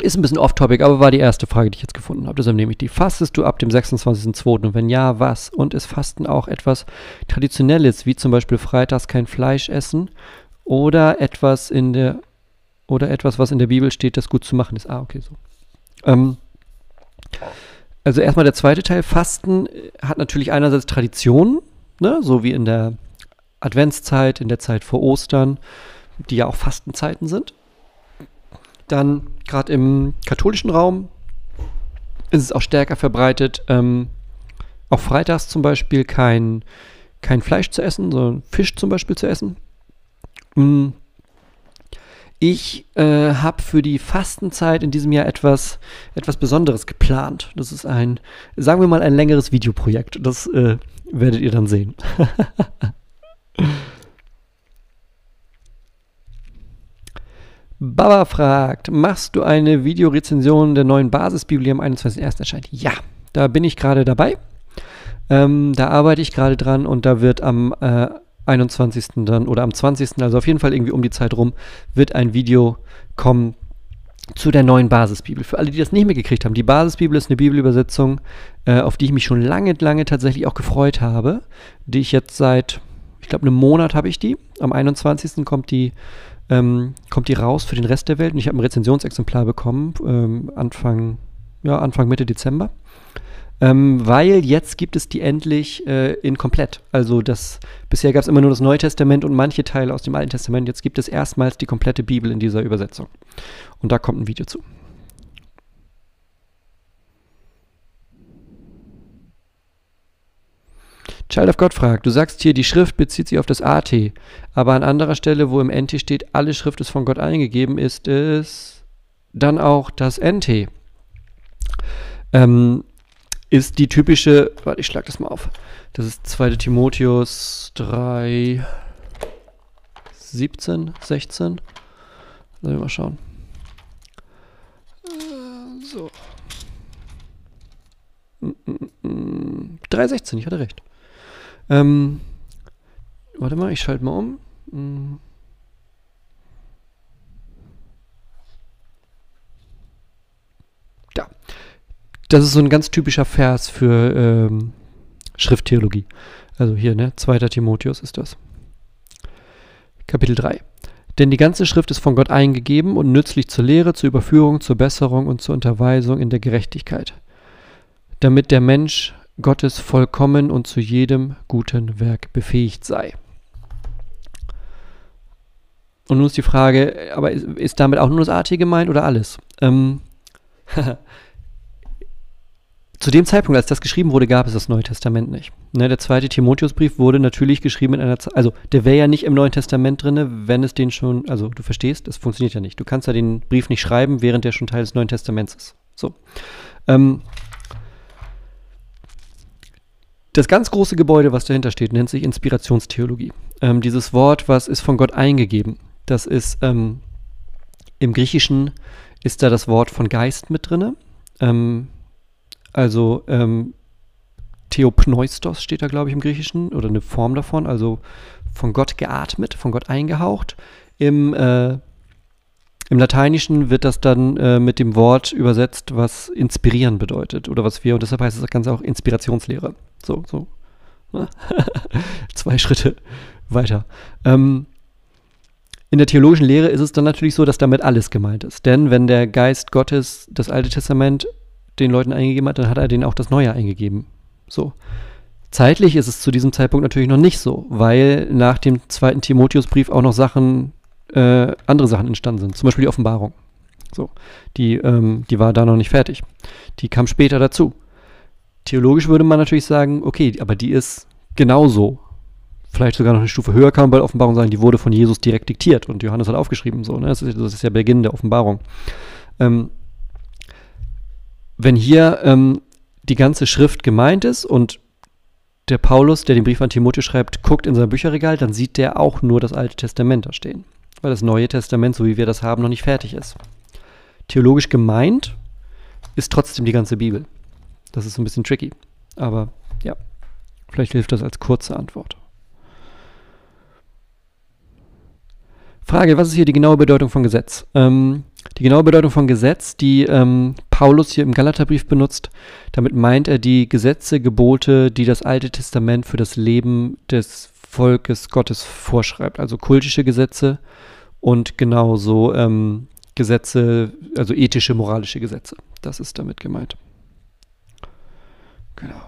ist ein bisschen off-topic, aber war die erste Frage, die ich jetzt gefunden habe. Deshalb nehme ich die. Fastest du ab dem 26.02.? Und wenn ja, was? Und ist Fasten auch etwas Traditionelles, wie zum Beispiel freitags kein Fleisch essen oder etwas in der oder etwas, was in der Bibel steht, das gut zu machen ist? Ah, okay, so. Ähm, also erstmal der zweite Teil. Fasten hat natürlich einerseits Tradition, ne? so wie in der Adventszeit, in der Zeit vor Ostern, die ja auch Fastenzeiten sind. Dann gerade im katholischen Raum ist es auch stärker verbreitet, ähm, auch freitags zum Beispiel kein, kein Fleisch zu essen, sondern Fisch zum Beispiel zu essen. Mm. Ich äh, habe für die Fastenzeit in diesem Jahr etwas, etwas Besonderes geplant. Das ist ein, sagen wir mal, ein längeres Videoprojekt. Das äh, werdet ihr dann sehen. Baba fragt, machst du eine Videorezension der neuen Basisbibel, am 21.01. erscheint? Ja, da bin ich gerade dabei. Ähm, da arbeite ich gerade dran und da wird am äh, 21. dann oder am 20. also auf jeden Fall irgendwie um die Zeit rum, wird ein Video kommen zu der neuen Basisbibel. Für alle, die das nicht mehr gekriegt haben, die Basisbibel ist eine Bibelübersetzung, äh, auf die ich mich schon lange, lange tatsächlich auch gefreut habe, die ich jetzt seit, ich glaube, einem Monat habe ich die. Am 21. kommt die ähm, kommt die raus für den Rest der Welt. Und ich habe ein Rezensionsexemplar bekommen, ähm, Anfang, ja, Anfang, Mitte Dezember. Ähm, weil jetzt gibt es die endlich äh, in komplett. Also das bisher gab es immer nur das Neue Testament und manche Teile aus dem Alten Testament. Jetzt gibt es erstmals die komplette Bibel in dieser Übersetzung. Und da kommt ein Video zu. Child of God fragt, du sagst hier, die Schrift bezieht sich auf das AT, aber an anderer Stelle, wo im NT steht, alle Schrift ist von Gott eingegeben, ist es dann auch das NT. Ähm, ist die typische, warte, ich schlag das mal auf. Das ist 2. Timotheus 3, 17, 16. Lass mich mal schauen. Äh, so. 3,16, ich hatte recht. Ähm, warte mal, ich schalte mal um. Das ist so ein ganz typischer Vers für ähm, Schrifttheologie. Also hier, ne? 2. Timotheus ist das. Kapitel 3. Denn die ganze Schrift ist von Gott eingegeben und nützlich zur Lehre, zur Überführung, zur Besserung und zur Unterweisung in der Gerechtigkeit, damit der Mensch Gottes vollkommen und zu jedem guten Werk befähigt sei. Und nun ist die Frage, aber ist, ist damit auch nur das AT gemeint oder alles? Ähm, zu dem Zeitpunkt, als das geschrieben wurde, gab es das Neue Testament nicht. Ne, der zweite Timotheusbrief wurde natürlich geschrieben in einer Zeit, also der wäre ja nicht im Neuen Testament drin, wenn es den schon, also du verstehst, das funktioniert ja nicht. Du kannst ja den Brief nicht schreiben, während der schon Teil des Neuen Testaments ist. So. Ähm, das ganz große Gebäude, was dahinter steht, nennt sich Inspirationstheologie. Ähm, dieses Wort, was ist von Gott eingegeben, das ist ähm, im Griechischen ist da das Wort von Geist mit drin. Ähm, also ähm, Theopneustos steht da, glaube ich, im Griechischen oder eine Form davon, also von Gott geatmet, von Gott eingehaucht. Im, äh, im Lateinischen wird das dann äh, mit dem Wort übersetzt, was inspirieren bedeutet oder was wir, und deshalb heißt das Ganze auch Inspirationslehre. So, so. Zwei Schritte weiter. Ähm, in der theologischen Lehre ist es dann natürlich so, dass damit alles gemeint ist. Denn wenn der Geist Gottes das Alte Testament den Leuten eingegeben hat, dann hat er denen auch das Neue eingegeben. So. Zeitlich ist es zu diesem Zeitpunkt natürlich noch nicht so, weil nach dem zweiten Timotheusbrief auch noch Sachen, äh, andere Sachen entstanden sind. Zum Beispiel die Offenbarung. So. Die, ähm, die war da noch nicht fertig. Die kam später dazu. Theologisch würde man natürlich sagen, okay, aber die ist genauso. Vielleicht sogar noch eine Stufe höher kann man bei Offenbarung sagen, die wurde von Jesus direkt diktiert und Johannes hat aufgeschrieben. So, ne? das, ist, das ist ja Beginn der Offenbarung. Ähm, wenn hier ähm, die ganze Schrift gemeint ist und der Paulus, der den Brief an Timotheus schreibt, guckt in sein Bücherregal, dann sieht der auch nur das Alte Testament da stehen. Weil das Neue Testament, so wie wir das haben, noch nicht fertig ist. Theologisch gemeint ist trotzdem die ganze Bibel. Das ist ein bisschen tricky. Aber ja, vielleicht hilft das als kurze Antwort. Frage, was ist hier die genaue Bedeutung von Gesetz? Ähm, die genaue Bedeutung von Gesetz, die ähm, Paulus hier im Galaterbrief benutzt, damit meint er die Gesetze, Gebote, die das Alte Testament für das Leben des Volkes Gottes vorschreibt. Also kultische Gesetze und genauso ähm, Gesetze, also ethische, moralische Gesetze. Das ist damit gemeint. Genau.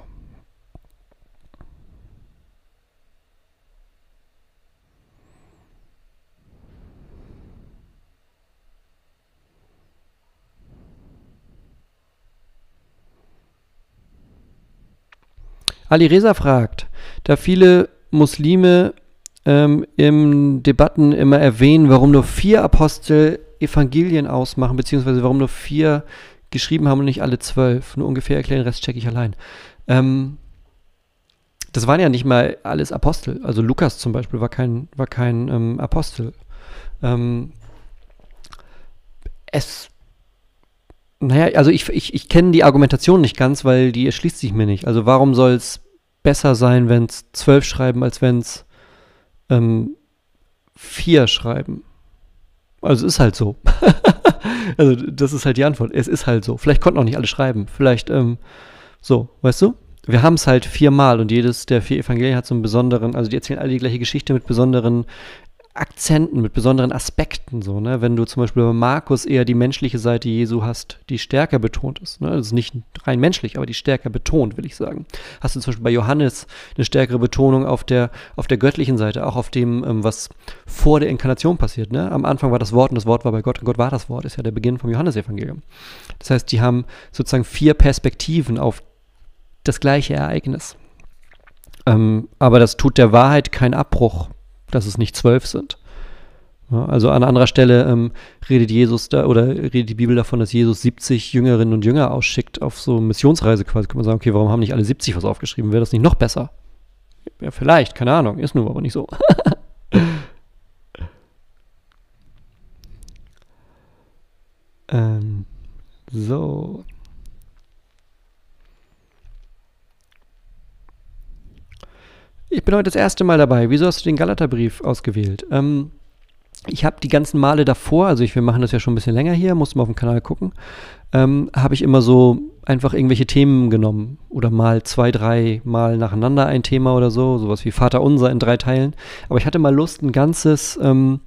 Ali Reza fragt, da viele Muslime ähm, in Debatten immer erwähnen, warum nur vier Apostel Evangelien ausmachen, beziehungsweise warum nur vier geschrieben haben und nicht alle zwölf. Nur ungefähr erklären, den Rest checke ich allein. Ähm, das waren ja nicht mal alles Apostel. Also Lukas zum Beispiel war kein, war kein ähm, Apostel. Ähm, es naja, also ich, ich, ich kenne die Argumentation nicht ganz, weil die erschließt sich mir nicht. Also warum soll es besser sein, wenn es zwölf schreiben, als wenn es ähm, vier schreiben? Also es ist halt so. also das ist halt die Antwort. Es ist halt so. Vielleicht konnten auch nicht alle schreiben. Vielleicht ähm, so, weißt du? Wir haben es halt viermal und jedes der vier Evangelien hat so einen besonderen, also die erzählen alle die gleiche Geschichte mit besonderen Akzenten, mit besonderen Aspekten, so, ne? Wenn du zum Beispiel bei Markus eher die menschliche Seite Jesu hast, die stärker betont ist, ne? Das ist nicht rein menschlich, aber die stärker betont, will ich sagen. Hast du zum Beispiel bei Johannes eine stärkere Betonung auf der, auf der göttlichen Seite, auch auf dem, ähm, was vor der Inkarnation passiert, ne? Am Anfang war das Wort und das Wort war bei Gott und Gott war das Wort, ist ja der Beginn vom Johannesevangelium. Das heißt, die haben sozusagen vier Perspektiven auf das gleiche Ereignis. Ähm, aber das tut der Wahrheit keinen Abbruch dass es nicht zwölf sind. Also an anderer Stelle ähm, redet Jesus da oder redet die Bibel davon, dass Jesus 70 Jüngerinnen und Jünger ausschickt auf so Missionsreise quasi. Kann man sagen, okay, warum haben nicht alle 70 was aufgeschrieben? Wäre das nicht noch besser? Ja, vielleicht, keine Ahnung, ist nur aber nicht so. ähm, so. Ich bin heute das erste Mal dabei. Wieso hast du den Galaterbrief ausgewählt? Ähm, ich habe die ganzen Male davor, also ich, wir machen das ja schon ein bisschen länger hier, musst mal auf dem Kanal gucken, ähm, habe ich immer so einfach irgendwelche Themen genommen oder mal zwei, drei Mal nacheinander ein Thema oder so, sowas wie Vater Unser in drei Teilen. Aber ich hatte mal Lust, ein ganzes, ähm,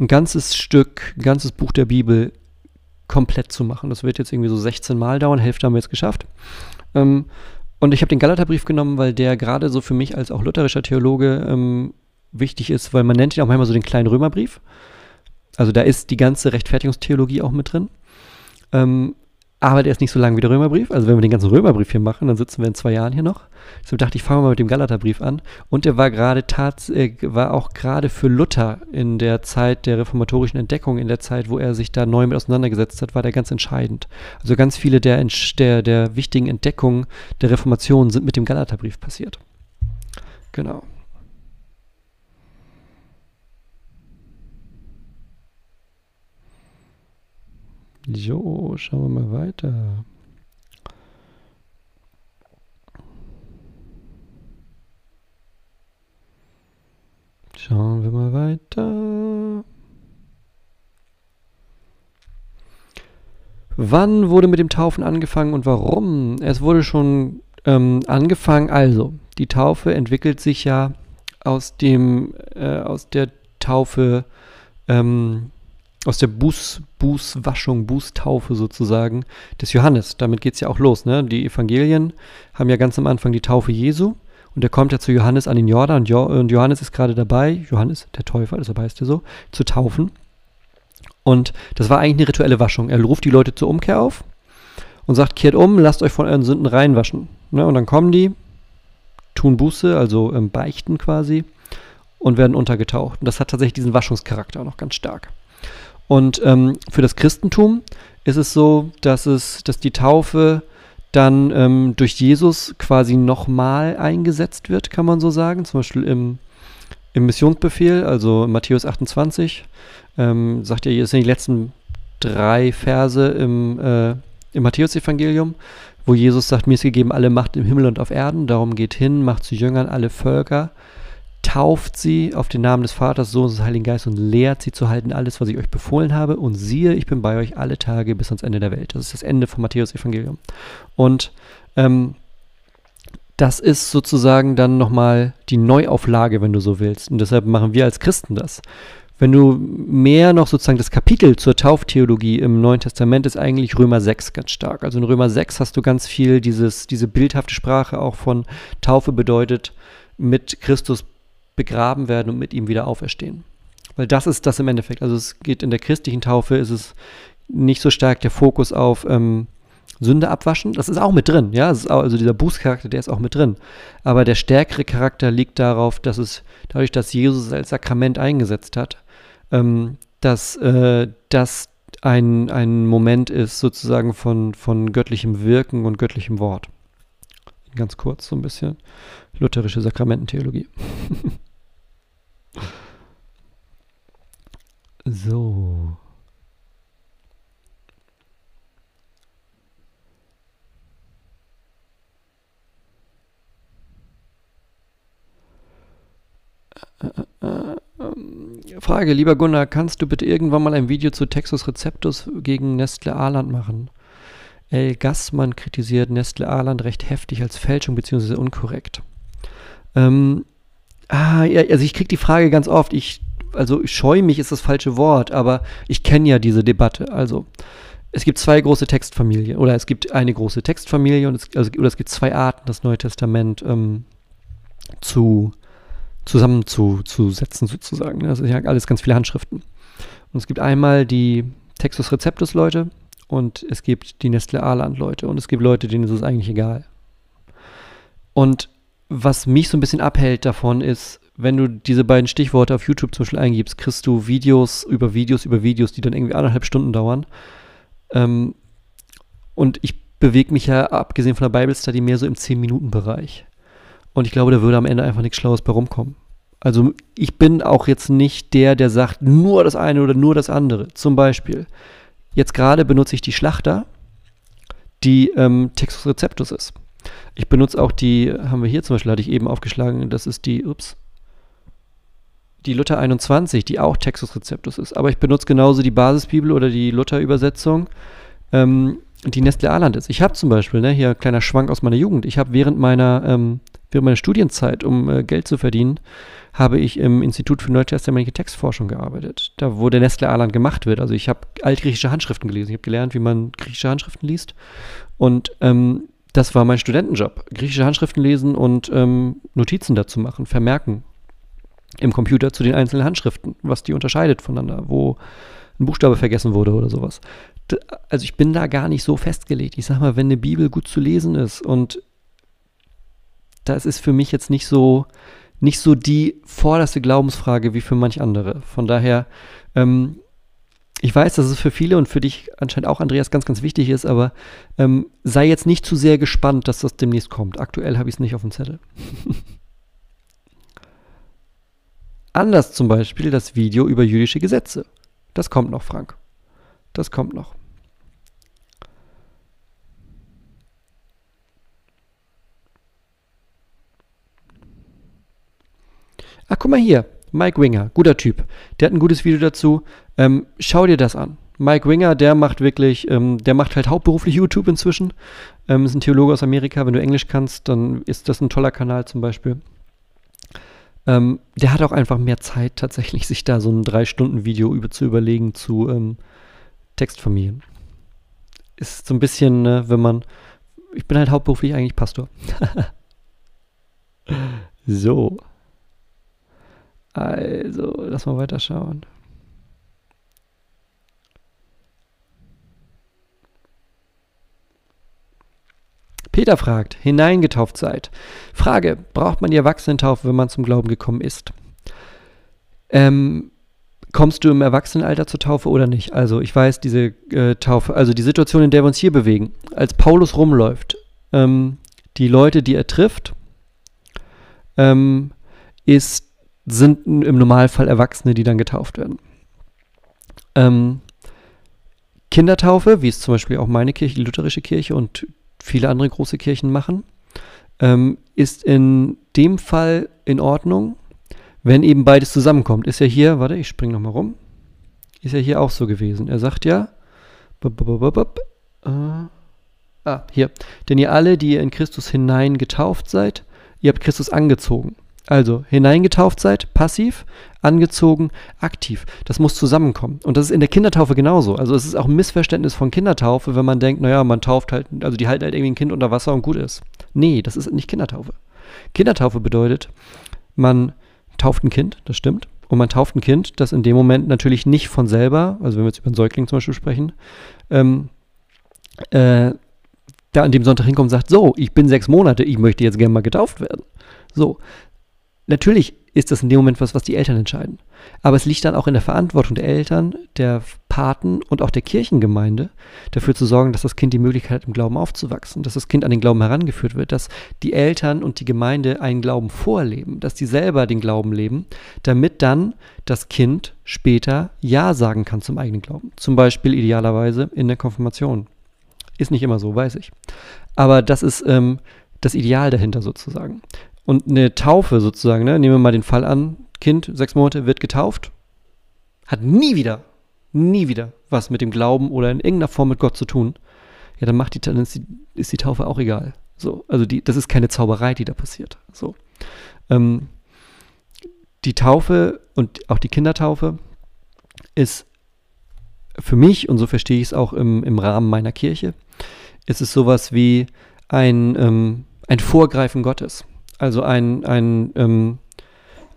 ein ganzes Stück, ein ganzes Buch der Bibel komplett zu machen. Das wird jetzt irgendwie so 16 Mal dauern, Hälfte haben wir jetzt geschafft. Ähm, und ich habe den Galaterbrief genommen, weil der gerade so für mich als auch lutherischer Theologe ähm, wichtig ist, weil man nennt ihn auch manchmal so den kleinen Römerbrief. Also da ist die ganze Rechtfertigungstheologie auch mit drin. Ähm, aber der ist nicht so lang wie der Römerbrief. Also wenn wir den ganzen Römerbrief hier machen, dann sitzen wir in zwei Jahren hier noch. Deshalb dachte ich, fangen wir mal mit dem Galaterbrief an. Und der war gerade tats äh, war auch gerade für Luther in der Zeit der reformatorischen Entdeckung, in der Zeit, wo er sich da neu mit auseinandergesetzt hat, war der ganz entscheidend. Also ganz viele der, der, der wichtigen Entdeckungen der Reformation sind mit dem Galaterbrief passiert. Genau. So, schauen wir mal weiter. Schauen wir mal weiter. Wann wurde mit dem Taufen angefangen und warum? Es wurde schon ähm, angefangen, also die Taufe entwickelt sich ja aus dem, äh, aus der Taufe ähm, aus der Buß, Bußwaschung, Bußtaufe sozusagen des Johannes. Damit geht es ja auch los. Ne? Die Evangelien haben ja ganz am Anfang die Taufe Jesu und er kommt ja zu Johannes an den Jordan und, jo und Johannes ist gerade dabei, Johannes der Täufer, deshalb heißt er so, zu taufen. Und das war eigentlich eine rituelle Waschung. Er ruft die Leute zur Umkehr auf und sagt, kehrt um, lasst euch von euren Sünden reinwaschen. Ne? Und dann kommen die, tun Buße, also ähm, beichten quasi und werden untergetaucht. Und das hat tatsächlich diesen Waschungscharakter noch ganz stark. Und ähm, für das Christentum ist es so, dass es, dass die Taufe dann ähm, durch Jesus quasi nochmal eingesetzt wird, kann man so sagen. Zum Beispiel im, im Missionsbefehl, also Matthäus 28, ähm, sagt er, das sind die letzten drei Verse im, äh, im Matthäus-Evangelium, wo Jesus sagt, mir ist gegeben alle Macht im Himmel und auf Erden, darum geht hin, macht zu Jüngern alle Völker tauft sie auf den Namen des Vaters, Sohnes und des Heiligen Geistes und lehrt sie zu halten alles, was ich euch befohlen habe. Und siehe, ich bin bei euch alle Tage bis ans Ende der Welt. Das ist das Ende vom Matthäus-Evangelium. Und ähm, das ist sozusagen dann nochmal die Neuauflage, wenn du so willst. Und deshalb machen wir als Christen das. Wenn du mehr noch sozusagen das Kapitel zur Tauftheologie im Neuen Testament ist eigentlich Römer 6 ganz stark. Also in Römer 6 hast du ganz viel dieses, diese bildhafte Sprache auch von Taufe bedeutet mit Christus begraben werden und mit ihm wieder auferstehen. Weil das ist das im Endeffekt. Also es geht in der christlichen Taufe, ist es nicht so stark der Fokus auf ähm, Sünde abwaschen. Das ist auch mit drin, ja. Auch, also dieser Bußcharakter, der ist auch mit drin. Aber der stärkere Charakter liegt darauf, dass es dadurch, dass Jesus es als Sakrament eingesetzt hat, ähm, dass äh, das ein, ein Moment ist sozusagen von, von göttlichem Wirken und göttlichem Wort. Ganz kurz so ein bisschen lutherische Sakramententheologie. So. Frage, lieber Gunnar, kannst du bitte irgendwann mal ein Video zu Textus Receptus gegen Nestle Aland machen? El Gassmann kritisiert Nestle Aland recht heftig als Fälschung bzw. unkorrekt. Ähm, ah, ja, also ich kriege die Frage ganz oft. Ich also scheu mich ist das falsche Wort, aber ich kenne ja diese Debatte. Also es gibt zwei große Textfamilien oder es gibt eine große Textfamilie und es, also, oder es gibt zwei Arten, das Neue Testament ähm, zu zusammenzusetzen sozusagen. Das sind ja alles ganz viele Handschriften. Und es gibt einmal die Textus Receptus Leute und es gibt die Nestle Aland Leute und es gibt Leute, denen ist es eigentlich egal. Und was mich so ein bisschen abhält davon ist, wenn du diese beiden Stichworte auf YouTube zum Beispiel eingibst, kriegst du Videos über Videos über Videos, die dann irgendwie anderthalb Stunden dauern. Ähm, und ich bewege mich ja, abgesehen von der Bible Study, mehr so im 10-Minuten-Bereich. Und ich glaube, da würde am Ende einfach nichts Schlaues bei rumkommen. Also ich bin auch jetzt nicht der, der sagt, nur das eine oder nur das andere. Zum Beispiel, jetzt gerade benutze ich die Schlachter, die ähm, Textus Receptus ist. Ich benutze auch die, haben wir hier zum Beispiel, hatte ich eben aufgeschlagen, das ist die, ups, die Luther 21, die auch Textus Receptus ist. Aber ich benutze genauso die Basisbibel oder die Luther-Übersetzung, ähm, die Nestle Aland ist. Ich habe zum Beispiel, ne, hier ein kleiner Schwank aus meiner Jugend, ich habe während meiner, ähm, während meiner Studienzeit, um äh, Geld zu verdienen, habe ich im Institut für neutestamentliche Textforschung gearbeitet. Da, wo der Nestle Aland gemacht wird. Also ich habe altgriechische Handschriften gelesen. Ich habe gelernt, wie man griechische Handschriften liest. Und ähm, das war mein Studentenjob. Griechische Handschriften lesen und ähm, Notizen dazu machen, vermerken, im Computer zu den einzelnen Handschriften, was die unterscheidet voneinander, wo ein Buchstabe vergessen wurde oder sowas. Also ich bin da gar nicht so festgelegt. Ich sag mal, wenn eine Bibel gut zu lesen ist und das ist für mich jetzt nicht so, nicht so die vorderste Glaubensfrage wie für manch andere. Von daher, ähm, ich weiß, dass es für viele und für dich anscheinend auch, Andreas, ganz, ganz wichtig ist, aber ähm, sei jetzt nicht zu sehr gespannt, dass das demnächst kommt. Aktuell habe ich es nicht auf dem Zettel. Anders zum Beispiel das Video über jüdische Gesetze. Das kommt noch, Frank. Das kommt noch. Ach, guck mal hier. Mike Winger, guter Typ. Der hat ein gutes Video dazu. Ähm, schau dir das an. Mike Winger, der macht wirklich, ähm, der macht halt hauptberuflich YouTube inzwischen. Ähm, ist ein Theologe aus Amerika. Wenn du Englisch kannst, dann ist das ein toller Kanal zum Beispiel. Ähm, der hat auch einfach mehr Zeit, tatsächlich sich da so ein Drei-Stunden-Video über, zu überlegen zu ähm, Textfamilien. Ist so ein bisschen, äh, wenn man. Ich bin halt hauptberuflich eigentlich Pastor. so. Also, lass mal weiter schauen. Peter fragt, hineingetauft seid. Frage, braucht man die Erwachsenentaufe, wenn man zum Glauben gekommen ist? Ähm, kommst du im Erwachsenenalter zur Taufe oder nicht? Also ich weiß, diese äh, Taufe, also die Situation, in der wir uns hier bewegen, als Paulus rumläuft, ähm, die Leute, die er trifft, ähm, ist sind im Normalfall Erwachsene, die dann getauft werden. Ähm, Kindertaufe, wie es zum Beispiel auch meine Kirche, die lutherische Kirche und viele andere große Kirchen machen, ähm, ist in dem Fall in Ordnung, wenn eben beides zusammenkommt. Ist ja hier, warte, ich springe nochmal rum, ist ja hier auch so gewesen. Er sagt ja, äh, ah, hier, denn ihr alle, die ihr in Christus hinein getauft seid, ihr habt Christus angezogen. Also hineingetauft seid, passiv, angezogen, aktiv. Das muss zusammenkommen. Und das ist in der Kindertaufe genauso. Also es ist auch ein Missverständnis von Kindertaufe, wenn man denkt, naja, man tauft halt, also die halten halt irgendwie ein Kind unter Wasser und gut ist. Nee, das ist nicht Kindertaufe. Kindertaufe bedeutet, man tauft ein Kind, das stimmt. Und man tauft ein Kind, das in dem Moment natürlich nicht von selber, also wenn wir jetzt über einen Säugling zum Beispiel sprechen, ähm, äh, da an dem Sonntag hinkommt und sagt, so, ich bin sechs Monate, ich möchte jetzt gerne mal getauft werden. So, Natürlich ist das in dem Moment was, was die Eltern entscheiden. Aber es liegt dann auch in der Verantwortung der Eltern, der Paten und auch der Kirchengemeinde, dafür zu sorgen, dass das Kind die Möglichkeit hat, im Glauben aufzuwachsen, dass das Kind an den Glauben herangeführt wird, dass die Eltern und die Gemeinde einen Glauben vorleben, dass die selber den Glauben leben, damit dann das Kind später Ja sagen kann zum eigenen Glauben. Zum Beispiel idealerweise in der Konfirmation. Ist nicht immer so, weiß ich. Aber das ist ähm, das Ideal dahinter sozusagen. Und eine Taufe sozusagen, ne? nehmen wir mal den Fall an, Kind, sechs Monate, wird getauft, hat nie wieder, nie wieder was mit dem Glauben oder in irgendeiner Form mit Gott zu tun. Ja, dann macht die, dann ist die, ist die Taufe auch egal. So, also die, das ist keine Zauberei, die da passiert. So. Ähm, die Taufe und auch die Kindertaufe ist für mich, und so verstehe ich es auch im, im Rahmen meiner Kirche, ist es sowas wie ein, ähm, ein Vorgreifen Gottes. Also ein, ein, ähm,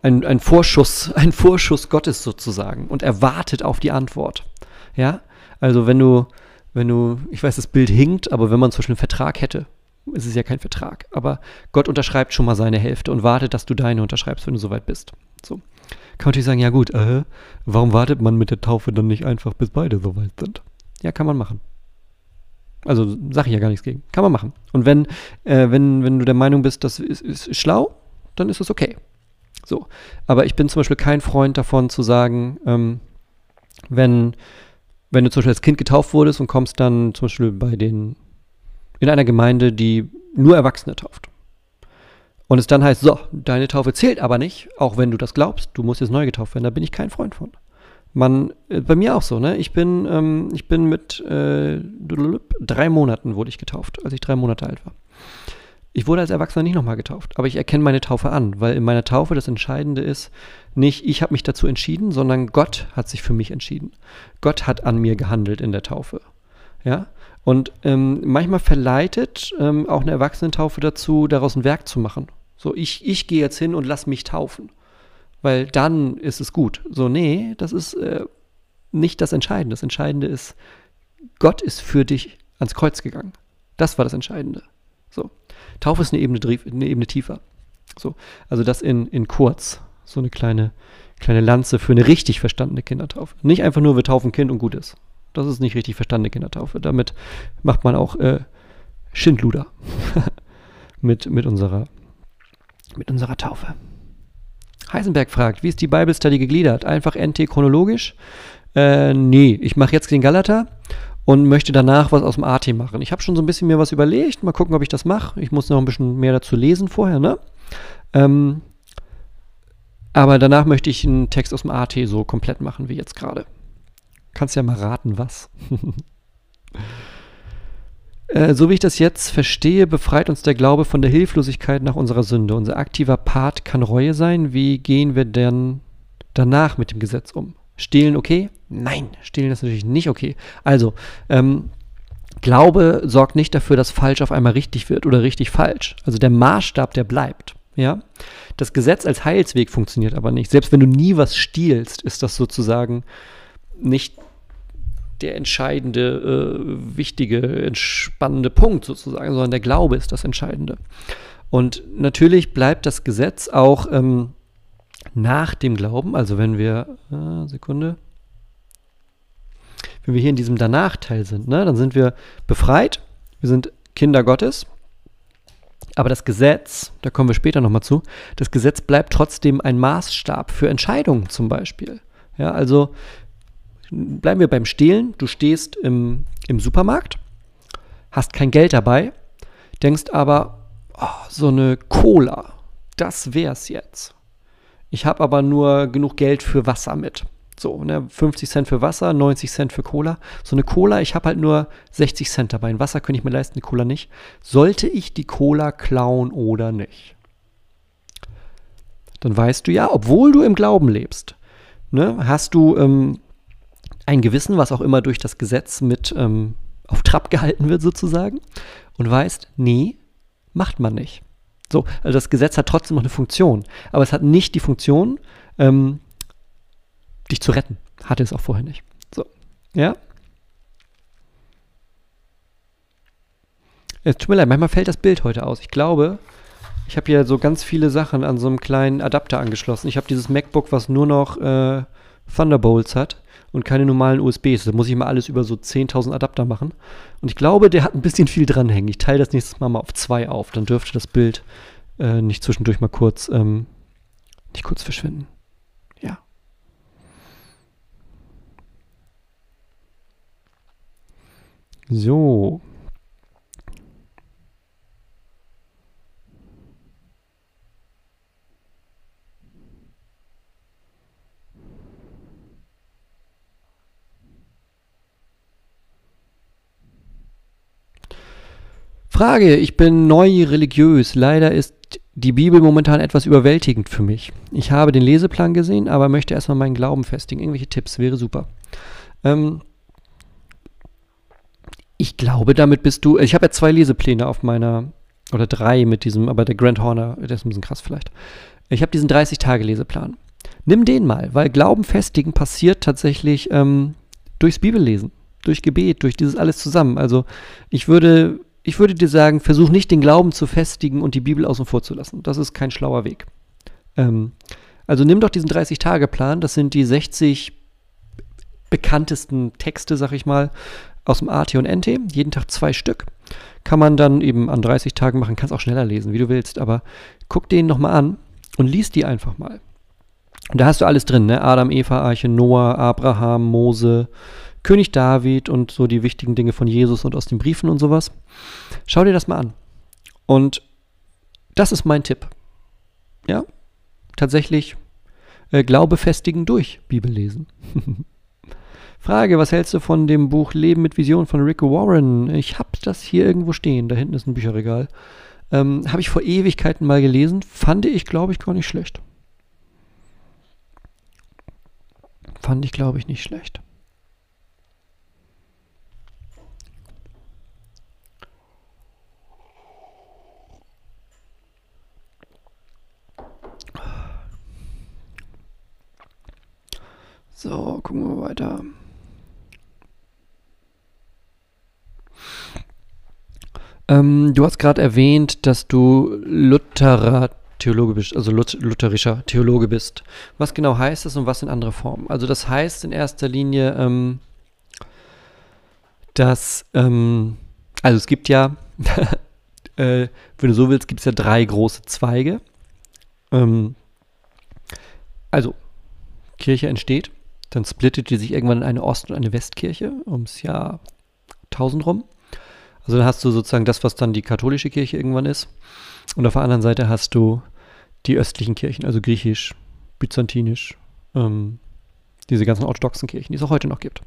ein, ein Vorschuss, ein Vorschuss Gottes sozusagen und er wartet auf die Antwort. Ja, also wenn du, wenn du, ich weiß, das Bild hinkt, aber wenn man zum Beispiel einen Vertrag hätte, ist es ja kein Vertrag, aber Gott unterschreibt schon mal seine Hälfte und wartet, dass du deine unterschreibst, wenn du soweit bist. So. Kann man natürlich sagen, ja gut, äh, warum wartet man mit der Taufe dann nicht einfach, bis beide soweit sind? Ja, kann man machen. Also sage ich ja gar nichts gegen. Kann man machen. Und wenn, äh, wenn, wenn du der Meinung bist, das ist, ist schlau, dann ist das okay. So. Aber ich bin zum Beispiel kein Freund davon zu sagen, ähm, wenn, wenn du zum Beispiel als Kind getauft wurdest und kommst dann zum Beispiel bei den, in einer Gemeinde, die nur Erwachsene tauft. Und es dann heißt, so, deine Taufe zählt aber nicht, auch wenn du das glaubst, du musst jetzt neu getauft werden, da bin ich kein Freund von man, äh, bei mir auch so, ne? Ich bin, ähm, ich bin mit äh, drei Monaten wurde ich getauft, als ich drei Monate alt war. Ich wurde als Erwachsener nicht nochmal getauft, aber ich erkenne meine Taufe an, weil in meiner Taufe das Entscheidende ist, nicht ich habe mich dazu entschieden, sondern Gott hat sich für mich entschieden. Gott hat an mir gehandelt in der Taufe. Ja? Und ähm, manchmal verleitet ähm, auch eine Erwachsenentaufe dazu, daraus ein Werk zu machen. So, ich, ich gehe jetzt hin und lass mich taufen weil dann ist es gut. So, nee, das ist, äh, nicht das Entscheidende. Das Entscheidende ist, Gott ist für dich ans Kreuz gegangen. Das war das Entscheidende. So. Taufe ist eine Ebene, eine Ebene tiefer. So. Also das in, in kurz. So eine kleine, kleine Lanze für eine richtig verstandene Kindertaufe. Nicht einfach nur, wir taufen Kind und gut ist. Das ist nicht richtig verstandene Kindertaufe. Damit macht man auch äh, Schindluder mit, mit, unserer, mit unserer Taufe. Heisenberg fragt, wie ist die Bible Study gegliedert? Einfach NT chronologisch? Äh, nee, ich mache jetzt den Galater und möchte danach was aus dem AT machen. Ich habe schon so ein bisschen mir was überlegt. Mal gucken, ob ich das mache. Ich muss noch ein bisschen mehr dazu lesen vorher, ne? Ähm, aber danach möchte ich einen Text aus dem AT so komplett machen, wie jetzt gerade. Kannst ja mal raten, was. Äh, so wie ich das jetzt verstehe, befreit uns der Glaube von der Hilflosigkeit nach unserer Sünde. Unser aktiver Part kann Reue sein. Wie gehen wir denn danach mit dem Gesetz um? Stehlen okay? Nein, stehlen ist natürlich nicht okay. Also, ähm, Glaube sorgt nicht dafür, dass falsch auf einmal richtig wird oder richtig falsch. Also der Maßstab, der bleibt. Ja? Das Gesetz als Heilsweg funktioniert aber nicht. Selbst wenn du nie was stiehlst, ist das sozusagen nicht der entscheidende, äh, wichtige, entspannende Punkt sozusagen, sondern der Glaube ist das Entscheidende. Und natürlich bleibt das Gesetz auch ähm, nach dem Glauben, also wenn wir, äh, Sekunde, wenn wir hier in diesem Danach-Teil sind, ne, dann sind wir befreit, wir sind Kinder Gottes, aber das Gesetz, da kommen wir später nochmal zu, das Gesetz bleibt trotzdem ein Maßstab für Entscheidungen zum Beispiel. Ja, also bleiben wir beim Stehlen. Du stehst im, im Supermarkt, hast kein Geld dabei, denkst aber, oh, so eine Cola, das wär's jetzt. Ich habe aber nur genug Geld für Wasser mit. So, ne, 50 Cent für Wasser, 90 Cent für Cola. So eine Cola, ich habe halt nur 60 Cent dabei. Ein Wasser könnte ich mir leisten, eine Cola nicht. Sollte ich die Cola klauen oder nicht? Dann weißt du ja, obwohl du im Glauben lebst, ne, hast du ähm, ein Gewissen, was auch immer durch das Gesetz mit ähm, auf Trab gehalten wird sozusagen und weißt, nee, macht man nicht. So, also das Gesetz hat trotzdem noch eine Funktion, aber es hat nicht die Funktion, ähm, dich zu retten. Hatte es auch vorher nicht. So, ja. Es tut mir leid, manchmal fällt das Bild heute aus. Ich glaube, ich habe hier so ganz viele Sachen an so einem kleinen Adapter angeschlossen. Ich habe dieses MacBook, was nur noch äh, Thunderbolts hat und keine normalen USBs. Da muss ich mal alles über so 10.000 Adapter machen. Und ich glaube, der hat ein bisschen viel dranhängen. Ich teile das nächstes Mal mal auf zwei auf. Dann dürfte das Bild äh, nicht zwischendurch mal kurz, ähm, nicht kurz verschwinden. Ja. So. Frage, ich bin neu religiös. Leider ist die Bibel momentan etwas überwältigend für mich. Ich habe den Leseplan gesehen, aber möchte erstmal meinen Glauben festigen. Irgendwelche Tipps wäre super. Ähm, ich glaube, damit bist du. Ich habe ja zwei Lesepläne auf meiner. Oder drei mit diesem, aber der Grand Horner, der ist ein bisschen krass vielleicht. Ich habe diesen 30-Tage-Leseplan. Nimm den mal, weil Glauben festigen passiert tatsächlich ähm, durchs Bibellesen, durch Gebet, durch dieses alles zusammen. Also ich würde ich würde dir sagen, versuch nicht den Glauben zu festigen und die Bibel außen vor zu lassen. Das ist kein schlauer Weg. Ähm, also nimm doch diesen 30-Tage-Plan, das sind die 60 bekanntesten Texte, sag ich mal, aus dem AT und NT, jeden Tag zwei Stück. Kann man dann eben an 30 Tagen machen, kannst auch schneller lesen, wie du willst, aber guck den nochmal an und lies die einfach mal. Und da hast du alles drin, ne? Adam, Eva, Arche, Noah, Abraham, Mose, König David und so die wichtigen Dinge von Jesus und aus den Briefen und sowas. Schau dir das mal an. Und das ist mein Tipp. Ja, tatsächlich äh, Glaube festigen durch Bibel lesen. Frage, was hältst du von dem Buch Leben mit Vision von Rick Warren? Ich habe das hier irgendwo stehen. Da hinten ist ein Bücherregal. Ähm, habe ich vor Ewigkeiten mal gelesen. Fand ich, glaube ich, gar nicht schlecht. Fand ich, glaube ich, nicht schlecht. weiter. Ähm, du hast gerade erwähnt, dass du Lutherer Theologe bist, also Luth lutherischer Theologe bist. Was genau heißt das und was sind andere Formen? Also das heißt in erster Linie, ähm, dass, ähm, also es gibt ja, äh, wenn du so willst, gibt es ja drei große Zweige. Ähm, also Kirche entsteht dann splittet die sich irgendwann in eine Ost- und eine Westkirche ums Jahr 1000 rum. Also dann hast du sozusagen das, was dann die katholische Kirche irgendwann ist. Und auf der anderen Seite hast du die östlichen Kirchen, also griechisch, byzantinisch, ähm, diese ganzen orthodoxen Kirchen, die es auch heute noch gibt.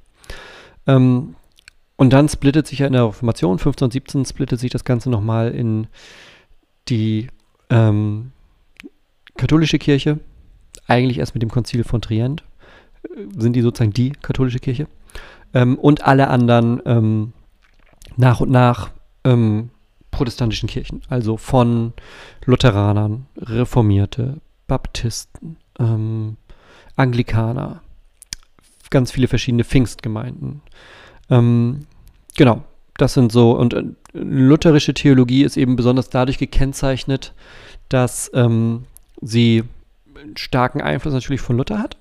Ähm, und dann splittet sich ja in der Reformation, 1517 splittet sich das Ganze nochmal in die ähm, katholische Kirche, eigentlich erst mit dem Konzil von Trient, sind die sozusagen die katholische Kirche. Ähm, und alle anderen ähm, nach und nach ähm, protestantischen Kirchen, also von Lutheranern, Reformierte, Baptisten, ähm, Anglikaner, ganz viele verschiedene Pfingstgemeinden. Ähm, genau, das sind so, und äh, lutherische Theologie ist eben besonders dadurch gekennzeichnet, dass ähm, sie einen starken Einfluss natürlich von Luther hat,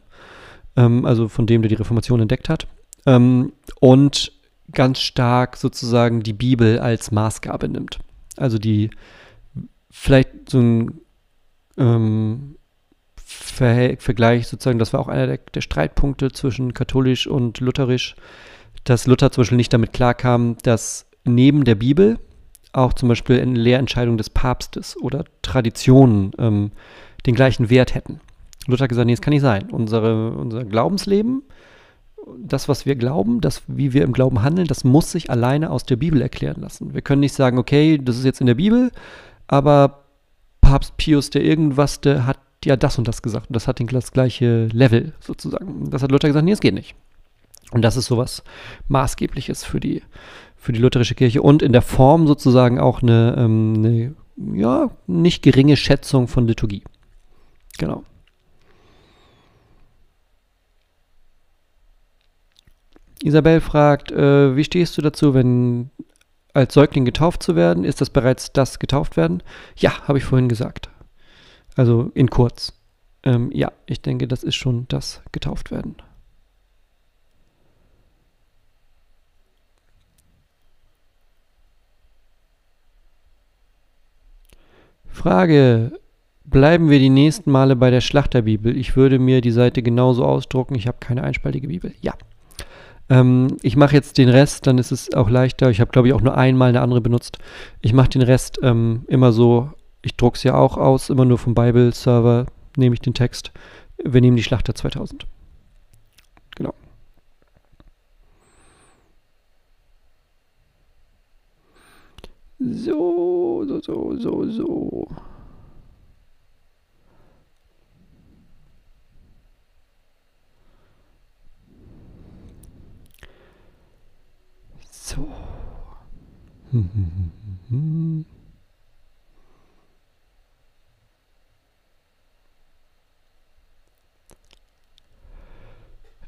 ähm, also von dem, der die Reformation entdeckt hat, ähm, und ganz stark sozusagen die Bibel als Maßgabe nimmt. Also die vielleicht so ein ähm, Ver Vergleich sozusagen, das war auch einer der, der, Streitpunkte zwischen katholisch und lutherisch, dass Luther zum Beispiel nicht damit klarkam, dass neben der Bibel auch zum Beispiel eine Lehrentscheidung des Papstes oder Traditionen ähm, den gleichen Wert hätten. Luther hat gesagt, nee, das kann nicht sein. Unsere, unser Glaubensleben das, was wir glauben, das, wie wir im Glauben handeln, das muss sich alleine aus der Bibel erklären lassen. Wir können nicht sagen, okay, das ist jetzt in der Bibel, aber Papst Pius, der irgendwas, der hat ja das und das gesagt und das hat das gleiche Level sozusagen. Das hat Luther gesagt, nee, es geht nicht. Und das ist sowas Maßgebliches für die, für die lutherische Kirche und in der Form sozusagen auch eine, ähm, eine ja, nicht geringe Schätzung von Liturgie. Genau. Isabel fragt, äh, wie stehst du dazu, wenn als Säugling getauft zu werden? Ist das bereits das getauft werden? Ja, habe ich vorhin gesagt. Also in kurz. Ähm, ja, ich denke, das ist schon das getauft werden. Frage. Bleiben wir die nächsten Male bei der Schlachterbibel. Ich würde mir die Seite genauso ausdrucken. Ich habe keine einspaltige Bibel. Ja. Ähm, ich mache jetzt den Rest, dann ist es auch leichter. Ich habe, glaube ich, auch nur einmal eine andere benutzt. Ich mache den Rest ähm, immer so, ich drucke es ja auch aus, immer nur vom Bible-Server nehme ich den Text. Wir nehmen die Schlachter 2000. Genau. So, so, so, so, so. So.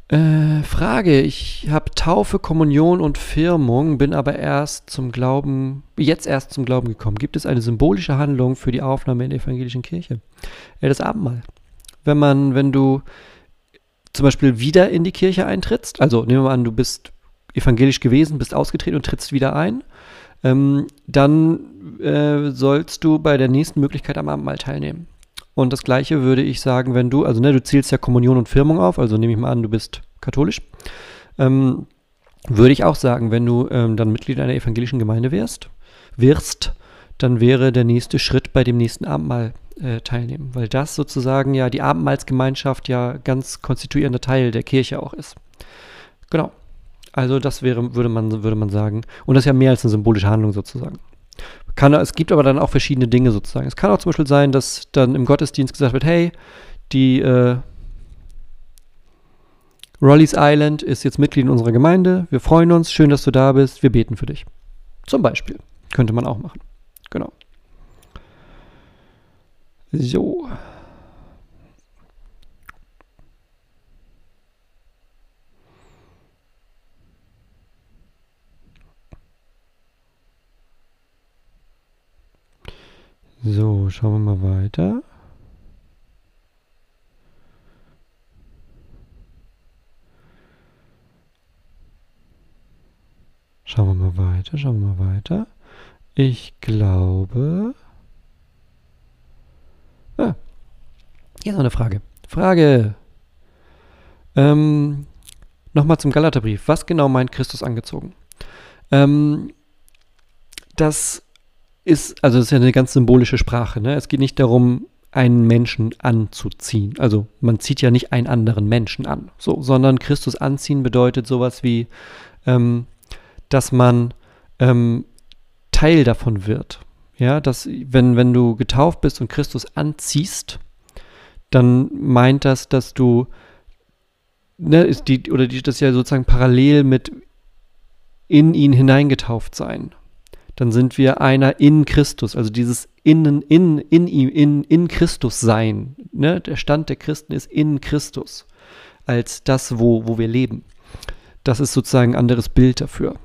Äh, Frage. Ich habe Taufe, Kommunion und Firmung, bin aber erst zum Glauben, jetzt erst zum Glauben gekommen. Gibt es eine symbolische Handlung für die Aufnahme in der evangelischen Kirche? Ja, das Abendmahl. Wenn man, wenn du zum Beispiel wieder in die Kirche eintrittst, also nehmen wir mal an, du bist evangelisch gewesen, bist ausgetreten und trittst wieder ein, ähm, dann äh, sollst du bei der nächsten Möglichkeit am Abendmahl teilnehmen. Und das gleiche würde ich sagen, wenn du, also ne, du zählst ja Kommunion und Firmung auf, also nehme ich mal an, du bist katholisch. Ähm, würde ich auch sagen, wenn du ähm, dann Mitglied einer evangelischen Gemeinde wärst, wirst, dann wäre der nächste Schritt bei dem nächsten Abendmahl äh, teilnehmen, weil das sozusagen ja die Abendmahlsgemeinschaft ja ganz konstituierender Teil der Kirche auch ist. Genau. Also das wäre, würde man, würde man sagen. Und das ist ja mehr als eine symbolische Handlung sozusagen. Kann, es gibt aber dann auch verschiedene Dinge sozusagen. Es kann auch zum Beispiel sein, dass dann im Gottesdienst gesagt wird, hey, die äh, Rollies Island ist jetzt Mitglied in unserer Gemeinde. Wir freuen uns, schön, dass du da bist. Wir beten für dich. Zum Beispiel. Könnte man auch machen. Genau. So. So, schauen wir mal weiter. Schauen wir mal weiter, schauen wir mal weiter. Ich glaube. Ah, hier ist noch eine Frage. Frage. Ähm, Nochmal zum Galaterbrief. Was genau meint Christus angezogen? Ähm, das ist, also das ist ja eine ganz symbolische Sprache. Ne? Es geht nicht darum, einen Menschen anzuziehen. Also man zieht ja nicht einen anderen Menschen an, so, sondern Christus anziehen bedeutet sowas wie, ähm, dass man ähm, Teil davon wird. Ja, dass wenn, wenn du getauft bist und Christus anziehst, dann meint das, dass du, ne, ist die, oder die, das ist ja sozusagen parallel mit in ihn hineingetauft sein. Dann sind wir einer in Christus, also dieses Innen, in, in ihm, in, in Christus sein. Ne? Der Stand der Christen ist in Christus, als das, wo, wo wir leben. Das ist sozusagen ein anderes Bild dafür.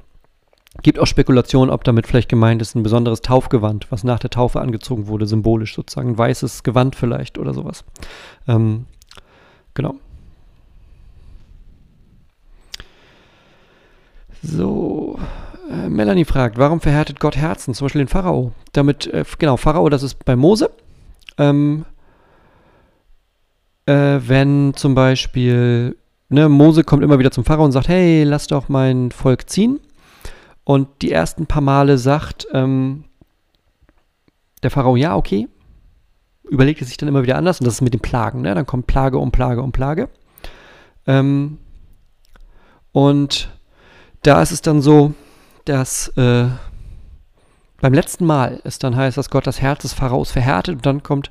Gibt auch Spekulationen, ob damit vielleicht gemeint ist ein besonderes Taufgewand, was nach der Taufe angezogen wurde, symbolisch sozusagen ein weißes Gewand vielleicht oder sowas. Ähm, genau. So, äh, Melanie fragt, warum verhärtet Gott Herzen, zum Beispiel den Pharao? Damit, äh, genau, Pharao, das ist bei Mose. Ähm, äh, wenn zum Beispiel, ne, Mose kommt immer wieder zum Pharao und sagt, hey, lass doch mein Volk ziehen und die ersten paar Male sagt ähm, der Pharao, ja, okay. Überlegt es sich dann immer wieder anders und das ist mit den Plagen. Ne? Dann kommt Plage um Plage um Plage. Ähm, und da ist es dann so, dass äh, beim letzten Mal es dann heißt, dass Gott das Herz des Pharaos verhärtet und dann kommt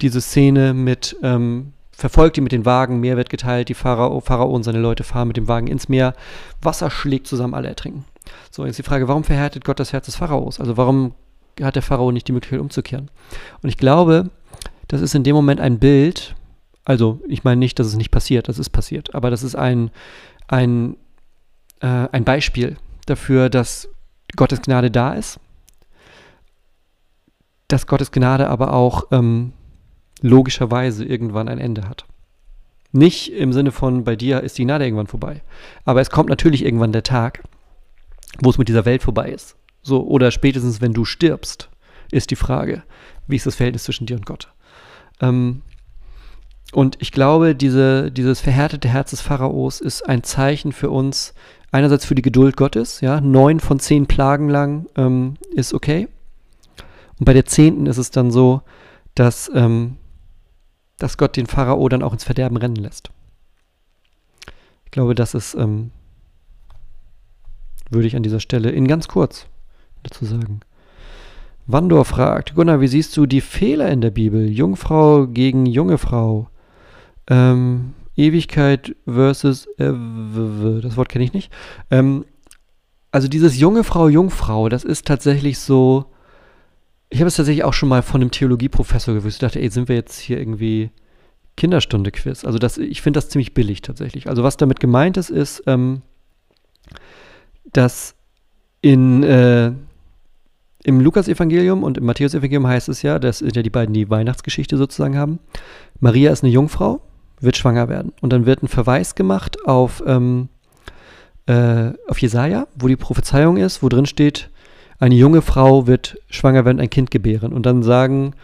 diese Szene mit, ähm, verfolgt ihn mit den Wagen, Meer wird geteilt, die Pharao, Pharao und seine Leute fahren mit dem Wagen ins Meer, Wasser schlägt zusammen, alle ertrinken. So, jetzt die Frage, warum verhärtet Gott das Herz des Pharaos? Also warum hat der Pharao nicht die Möglichkeit umzukehren? Und ich glaube, das ist in dem Moment ein Bild, also ich meine nicht, dass es nicht passiert, das ist passiert, aber das ist ein, ein, äh, ein Beispiel dafür, dass Gottes Gnade da ist, dass Gottes Gnade aber auch ähm, logischerweise irgendwann ein Ende hat. Nicht im Sinne von, bei dir ist die Gnade irgendwann vorbei. Aber es kommt natürlich irgendwann der Tag, wo es mit dieser Welt vorbei ist. So, oder spätestens, wenn du stirbst, ist die Frage, wie ist das Verhältnis zwischen dir und Gott? Ähm, und ich glaube, diese, dieses verhärtete Herz des Pharaos ist ein Zeichen für uns, einerseits für die Geduld Gottes, ja, neun von zehn Plagen lang ähm, ist okay. Und bei der zehnten ist es dann so, dass, ähm, dass Gott den Pharao dann auch ins Verderben rennen lässt. Ich glaube, das ist ähm, würde ich an dieser Stelle in ganz kurz dazu sagen. Wandor fragt, Gunnar, wie siehst du die Fehler in der Bibel? Jungfrau gegen junge Frau. Ähm, Ewigkeit versus, äh, das Wort kenne ich nicht. Ähm, also dieses junge Frau, Jungfrau, das ist tatsächlich so, ich habe es tatsächlich auch schon mal von einem Theologieprofessor gewusst. Ich dachte, ey, sind wir jetzt hier irgendwie Kinderstunde-Quiz? Also das, ich finde das ziemlich billig tatsächlich. Also was damit gemeint ist, ist, ähm, dass in, äh, im Lukas-Evangelium und im Matthäus-Evangelium heißt es ja, das sind ja die beiden, die Weihnachtsgeschichte sozusagen haben. Maria ist eine Jungfrau, wird schwanger werden. Und dann wird ein Verweis gemacht auf, ähm, äh, auf Jesaja, wo die Prophezeiung ist, wo drin steht, eine junge Frau wird schwanger werden, ein Kind gebären. Und dann sagen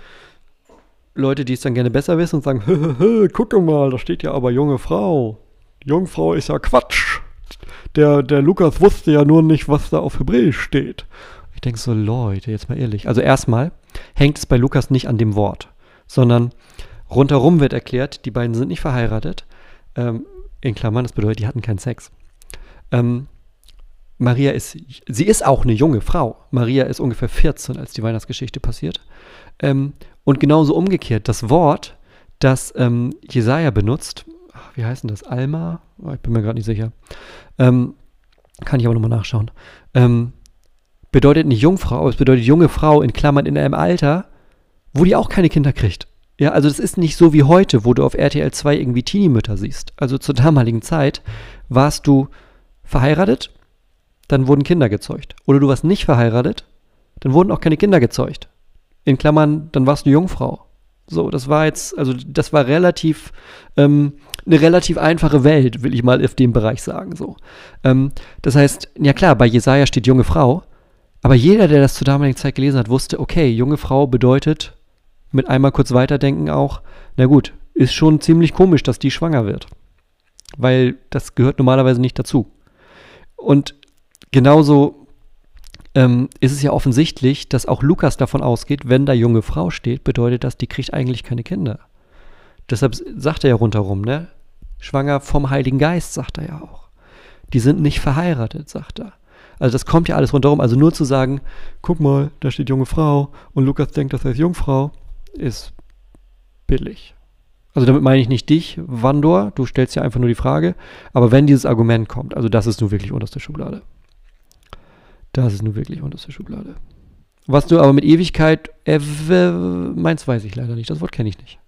Leute, die es dann gerne besser wissen, und sagen, hö, hö, hö, gucke mal, da steht ja aber junge Frau. Jungfrau ist ja Quatsch der, der Lukas wusste ja nur nicht, was da auf Hebräisch steht. Ich denke so, Leute, jetzt mal ehrlich. Also erstmal hängt es bei Lukas nicht an dem Wort, sondern rundherum wird erklärt, die beiden sind nicht verheiratet. Ähm, in Klammern, das bedeutet, die hatten keinen Sex. Ähm, Maria ist, sie ist auch eine junge Frau. Maria ist ungefähr 14, als die Weihnachtsgeschichte passiert. Ähm, und genauso umgekehrt, das Wort, das ähm, Jesaja benutzt, wie heißt denn das? Alma? Oh, ich bin mir gerade nicht sicher. Ähm, kann ich aber nochmal nachschauen. Ähm, bedeutet nicht Jungfrau, aber es bedeutet junge Frau in Klammern in einem Alter, wo die auch keine Kinder kriegt. Ja, also das ist nicht so wie heute, wo du auf RTL 2 irgendwie Teenie-Mütter siehst. Also zur damaligen Zeit warst du verheiratet, dann wurden Kinder gezeugt. Oder du warst nicht verheiratet, dann wurden auch keine Kinder gezeugt. in Klammern, dann warst du Jungfrau. So, das war jetzt, also das war relativ, ähm, eine relativ einfache Welt, will ich mal auf dem Bereich sagen. So. Ähm, das heißt, ja klar, bei Jesaja steht junge Frau, aber jeder, der das zur damaligen Zeit gelesen hat, wusste, okay, junge Frau bedeutet, mit einmal kurz weiterdenken auch, na gut, ist schon ziemlich komisch, dass die schwanger wird. Weil das gehört normalerweise nicht dazu. Und genauso ähm, ist es ja offensichtlich, dass auch Lukas davon ausgeht, wenn da junge Frau steht, bedeutet das, die kriegt eigentlich keine Kinder. Deshalb sagt er ja rundherum, ne? Schwanger vom Heiligen Geist, sagt er ja auch. Die sind nicht verheiratet, sagt er. Also das kommt ja alles rundherum. Also nur zu sagen, guck mal, da steht junge Frau und Lukas denkt, das heißt Jungfrau, ist billig. Also damit meine ich nicht dich, Wandor, du stellst ja einfach nur die Frage, aber wenn dieses Argument kommt, also das ist nun wirklich unterste Schublade. Das ist nun wirklich unterste Schublade. Was du aber mit Ewigkeit äh, meinst, weiß ich leider nicht. Das Wort kenne ich nicht.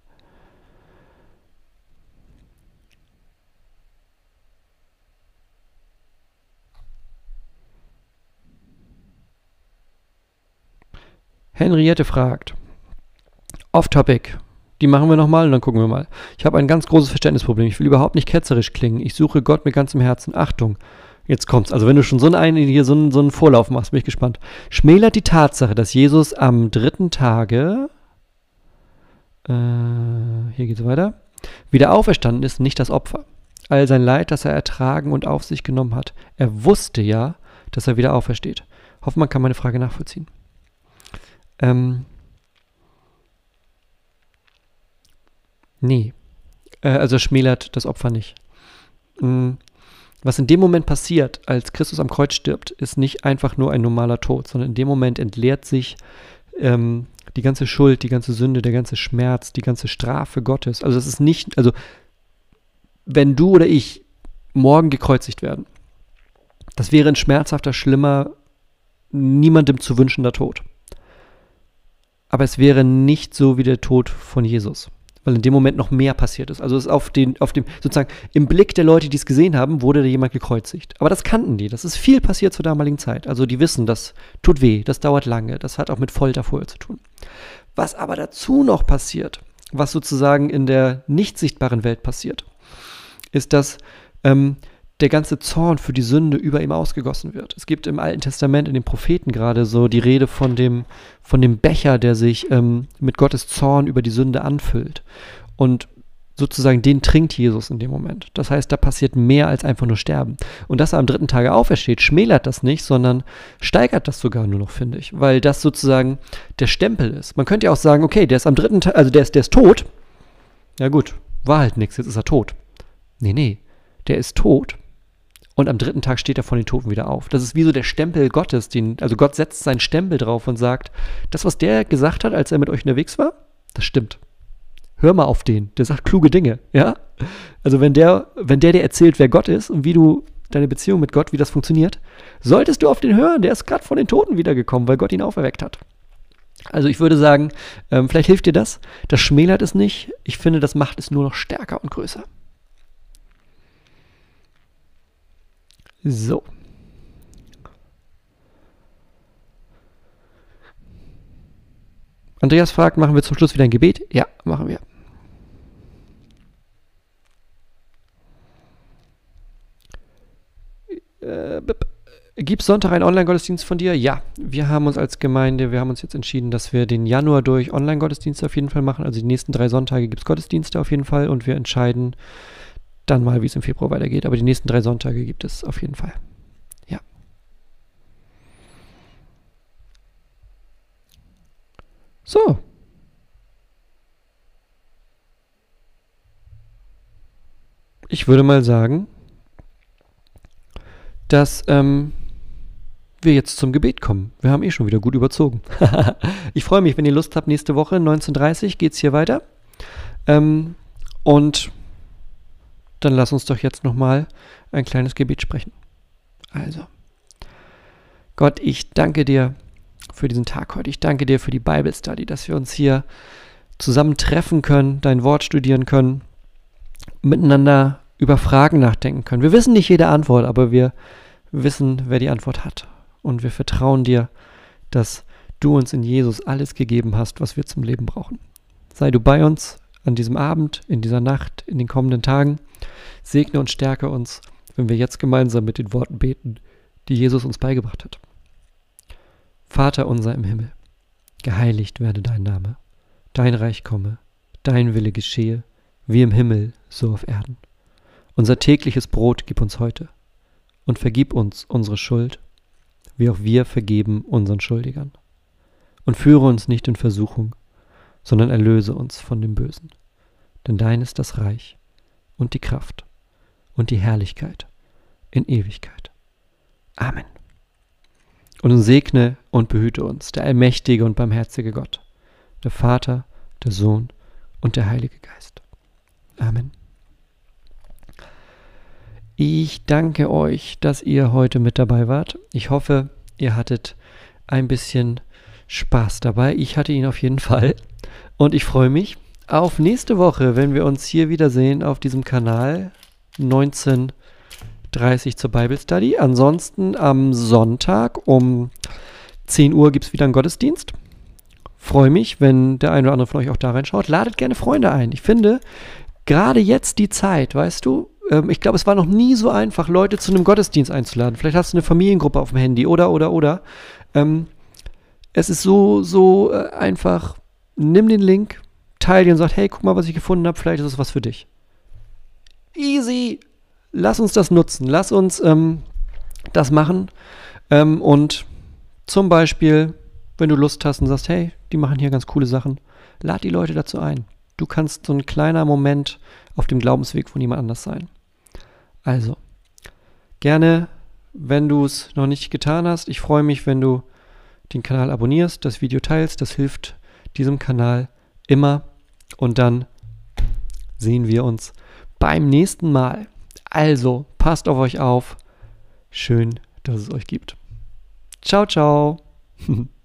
Henriette fragt. Off-Topic. Die machen wir nochmal und dann gucken wir mal. Ich habe ein ganz großes Verständnisproblem. Ich will überhaupt nicht ketzerisch klingen. Ich suche Gott mit ganzem Herzen. Achtung. Jetzt kommt's. Also wenn du schon so einen, hier so einen, so einen Vorlauf machst, bin ich gespannt. Schmälert die Tatsache, dass Jesus am dritten Tage, äh, hier geht's weiter, wieder auferstanden ist, nicht das Opfer. All sein Leid, das er ertragen und auf sich genommen hat. Er wusste ja, dass er wieder aufersteht. Hoffe, man kann meine Frage nachvollziehen. Ähm, nee. Äh, also schmälert das Opfer nicht. Mhm. Was in dem Moment passiert, als Christus am Kreuz stirbt, ist nicht einfach nur ein normaler Tod, sondern in dem Moment entleert sich ähm, die ganze Schuld, die ganze Sünde, der ganze Schmerz, die ganze Strafe Gottes. Also es ist nicht, also wenn du oder ich morgen gekreuzigt werden, das wäre ein schmerzhafter, schlimmer, niemandem zu wünschender Tod. Aber es wäre nicht so wie der Tod von Jesus weil in dem Moment noch mehr passiert ist. Also es ist auf, den, auf dem, sozusagen im Blick der Leute, die es gesehen haben, wurde da jemand gekreuzigt. Aber das kannten die. Das ist viel passiert zur damaligen Zeit. Also die wissen, das tut weh, das dauert lange, das hat auch mit Folter vorher zu tun. Was aber dazu noch passiert, was sozusagen in der nicht sichtbaren Welt passiert, ist, dass ähm, der ganze Zorn für die Sünde über ihm ausgegossen wird. Es gibt im Alten Testament in den Propheten gerade so die Rede von dem, von dem Becher, der sich ähm, mit Gottes Zorn über die Sünde anfüllt. Und sozusagen den trinkt Jesus in dem Moment. Das heißt, da passiert mehr als einfach nur sterben. Und dass er am dritten Tage aufersteht, schmälert das nicht, sondern steigert das sogar nur noch, finde ich. Weil das sozusagen der Stempel ist. Man könnte ja auch sagen, okay, der ist am dritten Tag, also der ist, der ist tot. Ja gut, war halt nichts, jetzt ist er tot. Nee, nee, der ist tot und am dritten Tag steht er von den Toten wieder auf. Das ist wie so der Stempel Gottes, den, also Gott setzt seinen Stempel drauf und sagt, das, was der gesagt hat, als er mit euch unterwegs war, das stimmt. Hör mal auf den, der sagt kluge Dinge, ja? Also wenn der, wenn der dir erzählt, wer Gott ist und wie du deine Beziehung mit Gott, wie das funktioniert, solltest du auf den hören, der ist gerade von den Toten wiedergekommen, weil Gott ihn auferweckt hat. Also ich würde sagen, ähm, vielleicht hilft dir das. Das schmälert es nicht. Ich finde, das macht es nur noch stärker und größer. So. Andreas fragt, machen wir zum Schluss wieder ein Gebet? Ja, machen wir. Äh, Gibt Sonntag einen Online-Gottesdienst von dir? Ja, wir haben uns als Gemeinde, wir haben uns jetzt entschieden, dass wir den Januar durch Online-Gottesdienste auf jeden Fall machen. Also die nächsten drei Sonntage gibt es Gottesdienste auf jeden Fall und wir entscheiden dann mal, wie es im Februar weitergeht. Aber die nächsten drei Sonntage gibt es auf jeden Fall. Ja. So. Ich würde mal sagen, dass ähm, wir jetzt zum Gebet kommen. Wir haben eh schon wieder gut überzogen. ich freue mich, wenn ihr Lust habt, nächste Woche 19.30 Uhr geht es hier weiter. Ähm, und dann lass uns doch jetzt nochmal ein kleines Gebet sprechen. Also, Gott, ich danke dir für diesen Tag heute. Ich danke dir für die Bible Study, dass wir uns hier zusammen treffen können, dein Wort studieren können, miteinander über Fragen nachdenken können. Wir wissen nicht jede Antwort, aber wir wissen, wer die Antwort hat. Und wir vertrauen dir, dass du uns in Jesus alles gegeben hast, was wir zum Leben brauchen. Sei du bei uns an diesem Abend, in dieser Nacht, in den kommenden Tagen. Segne und stärke uns, wenn wir jetzt gemeinsam mit den Worten beten, die Jesus uns beigebracht hat. Vater unser im Himmel, geheiligt werde dein Name, dein Reich komme, dein Wille geschehe, wie im Himmel, so auf Erden. Unser tägliches Brot gib uns heute und vergib uns unsere Schuld, wie auch wir vergeben unseren Schuldigern. Und führe uns nicht in Versuchung, sondern erlöse uns von dem Bösen. Denn dein ist das Reich und die Kraft und die Herrlichkeit in Ewigkeit. Amen. Und segne und behüte uns der allmächtige und barmherzige Gott, der Vater, der Sohn und der Heilige Geist. Amen. Ich danke euch, dass ihr heute mit dabei wart. Ich hoffe, ihr hattet ein bisschen Spaß dabei. Ich hatte ihn auf jeden Fall. Und ich freue mich auf nächste Woche, wenn wir uns hier wiedersehen auf diesem Kanal 19.30 zur Bible Study. Ansonsten am Sonntag um 10 Uhr gibt es wieder einen Gottesdienst. Freue mich, wenn der eine oder andere von euch auch da reinschaut. Ladet gerne Freunde ein. Ich finde, gerade jetzt die Zeit, weißt du, ähm, ich glaube, es war noch nie so einfach, Leute zu einem Gottesdienst einzuladen. Vielleicht hast du eine Familiengruppe auf dem Handy oder, oder, oder. Ähm, es ist so, so äh, einfach. Nimm den Link, teile ihn und sag, hey, guck mal, was ich gefunden habe, vielleicht ist es was für dich. Easy. Lass uns das nutzen. Lass uns ähm, das machen. Ähm, und zum Beispiel, wenn du Lust hast und sagst, hey, die machen hier ganz coole Sachen, lad die Leute dazu ein. Du kannst so ein kleiner Moment auf dem Glaubensweg von jemand anders sein. Also, gerne, wenn du es noch nicht getan hast, ich freue mich, wenn du den Kanal abonnierst, das Video teilst, das hilft diesem Kanal immer. Und dann sehen wir uns beim nächsten Mal. Also, passt auf euch auf. Schön, dass es euch gibt. Ciao, ciao.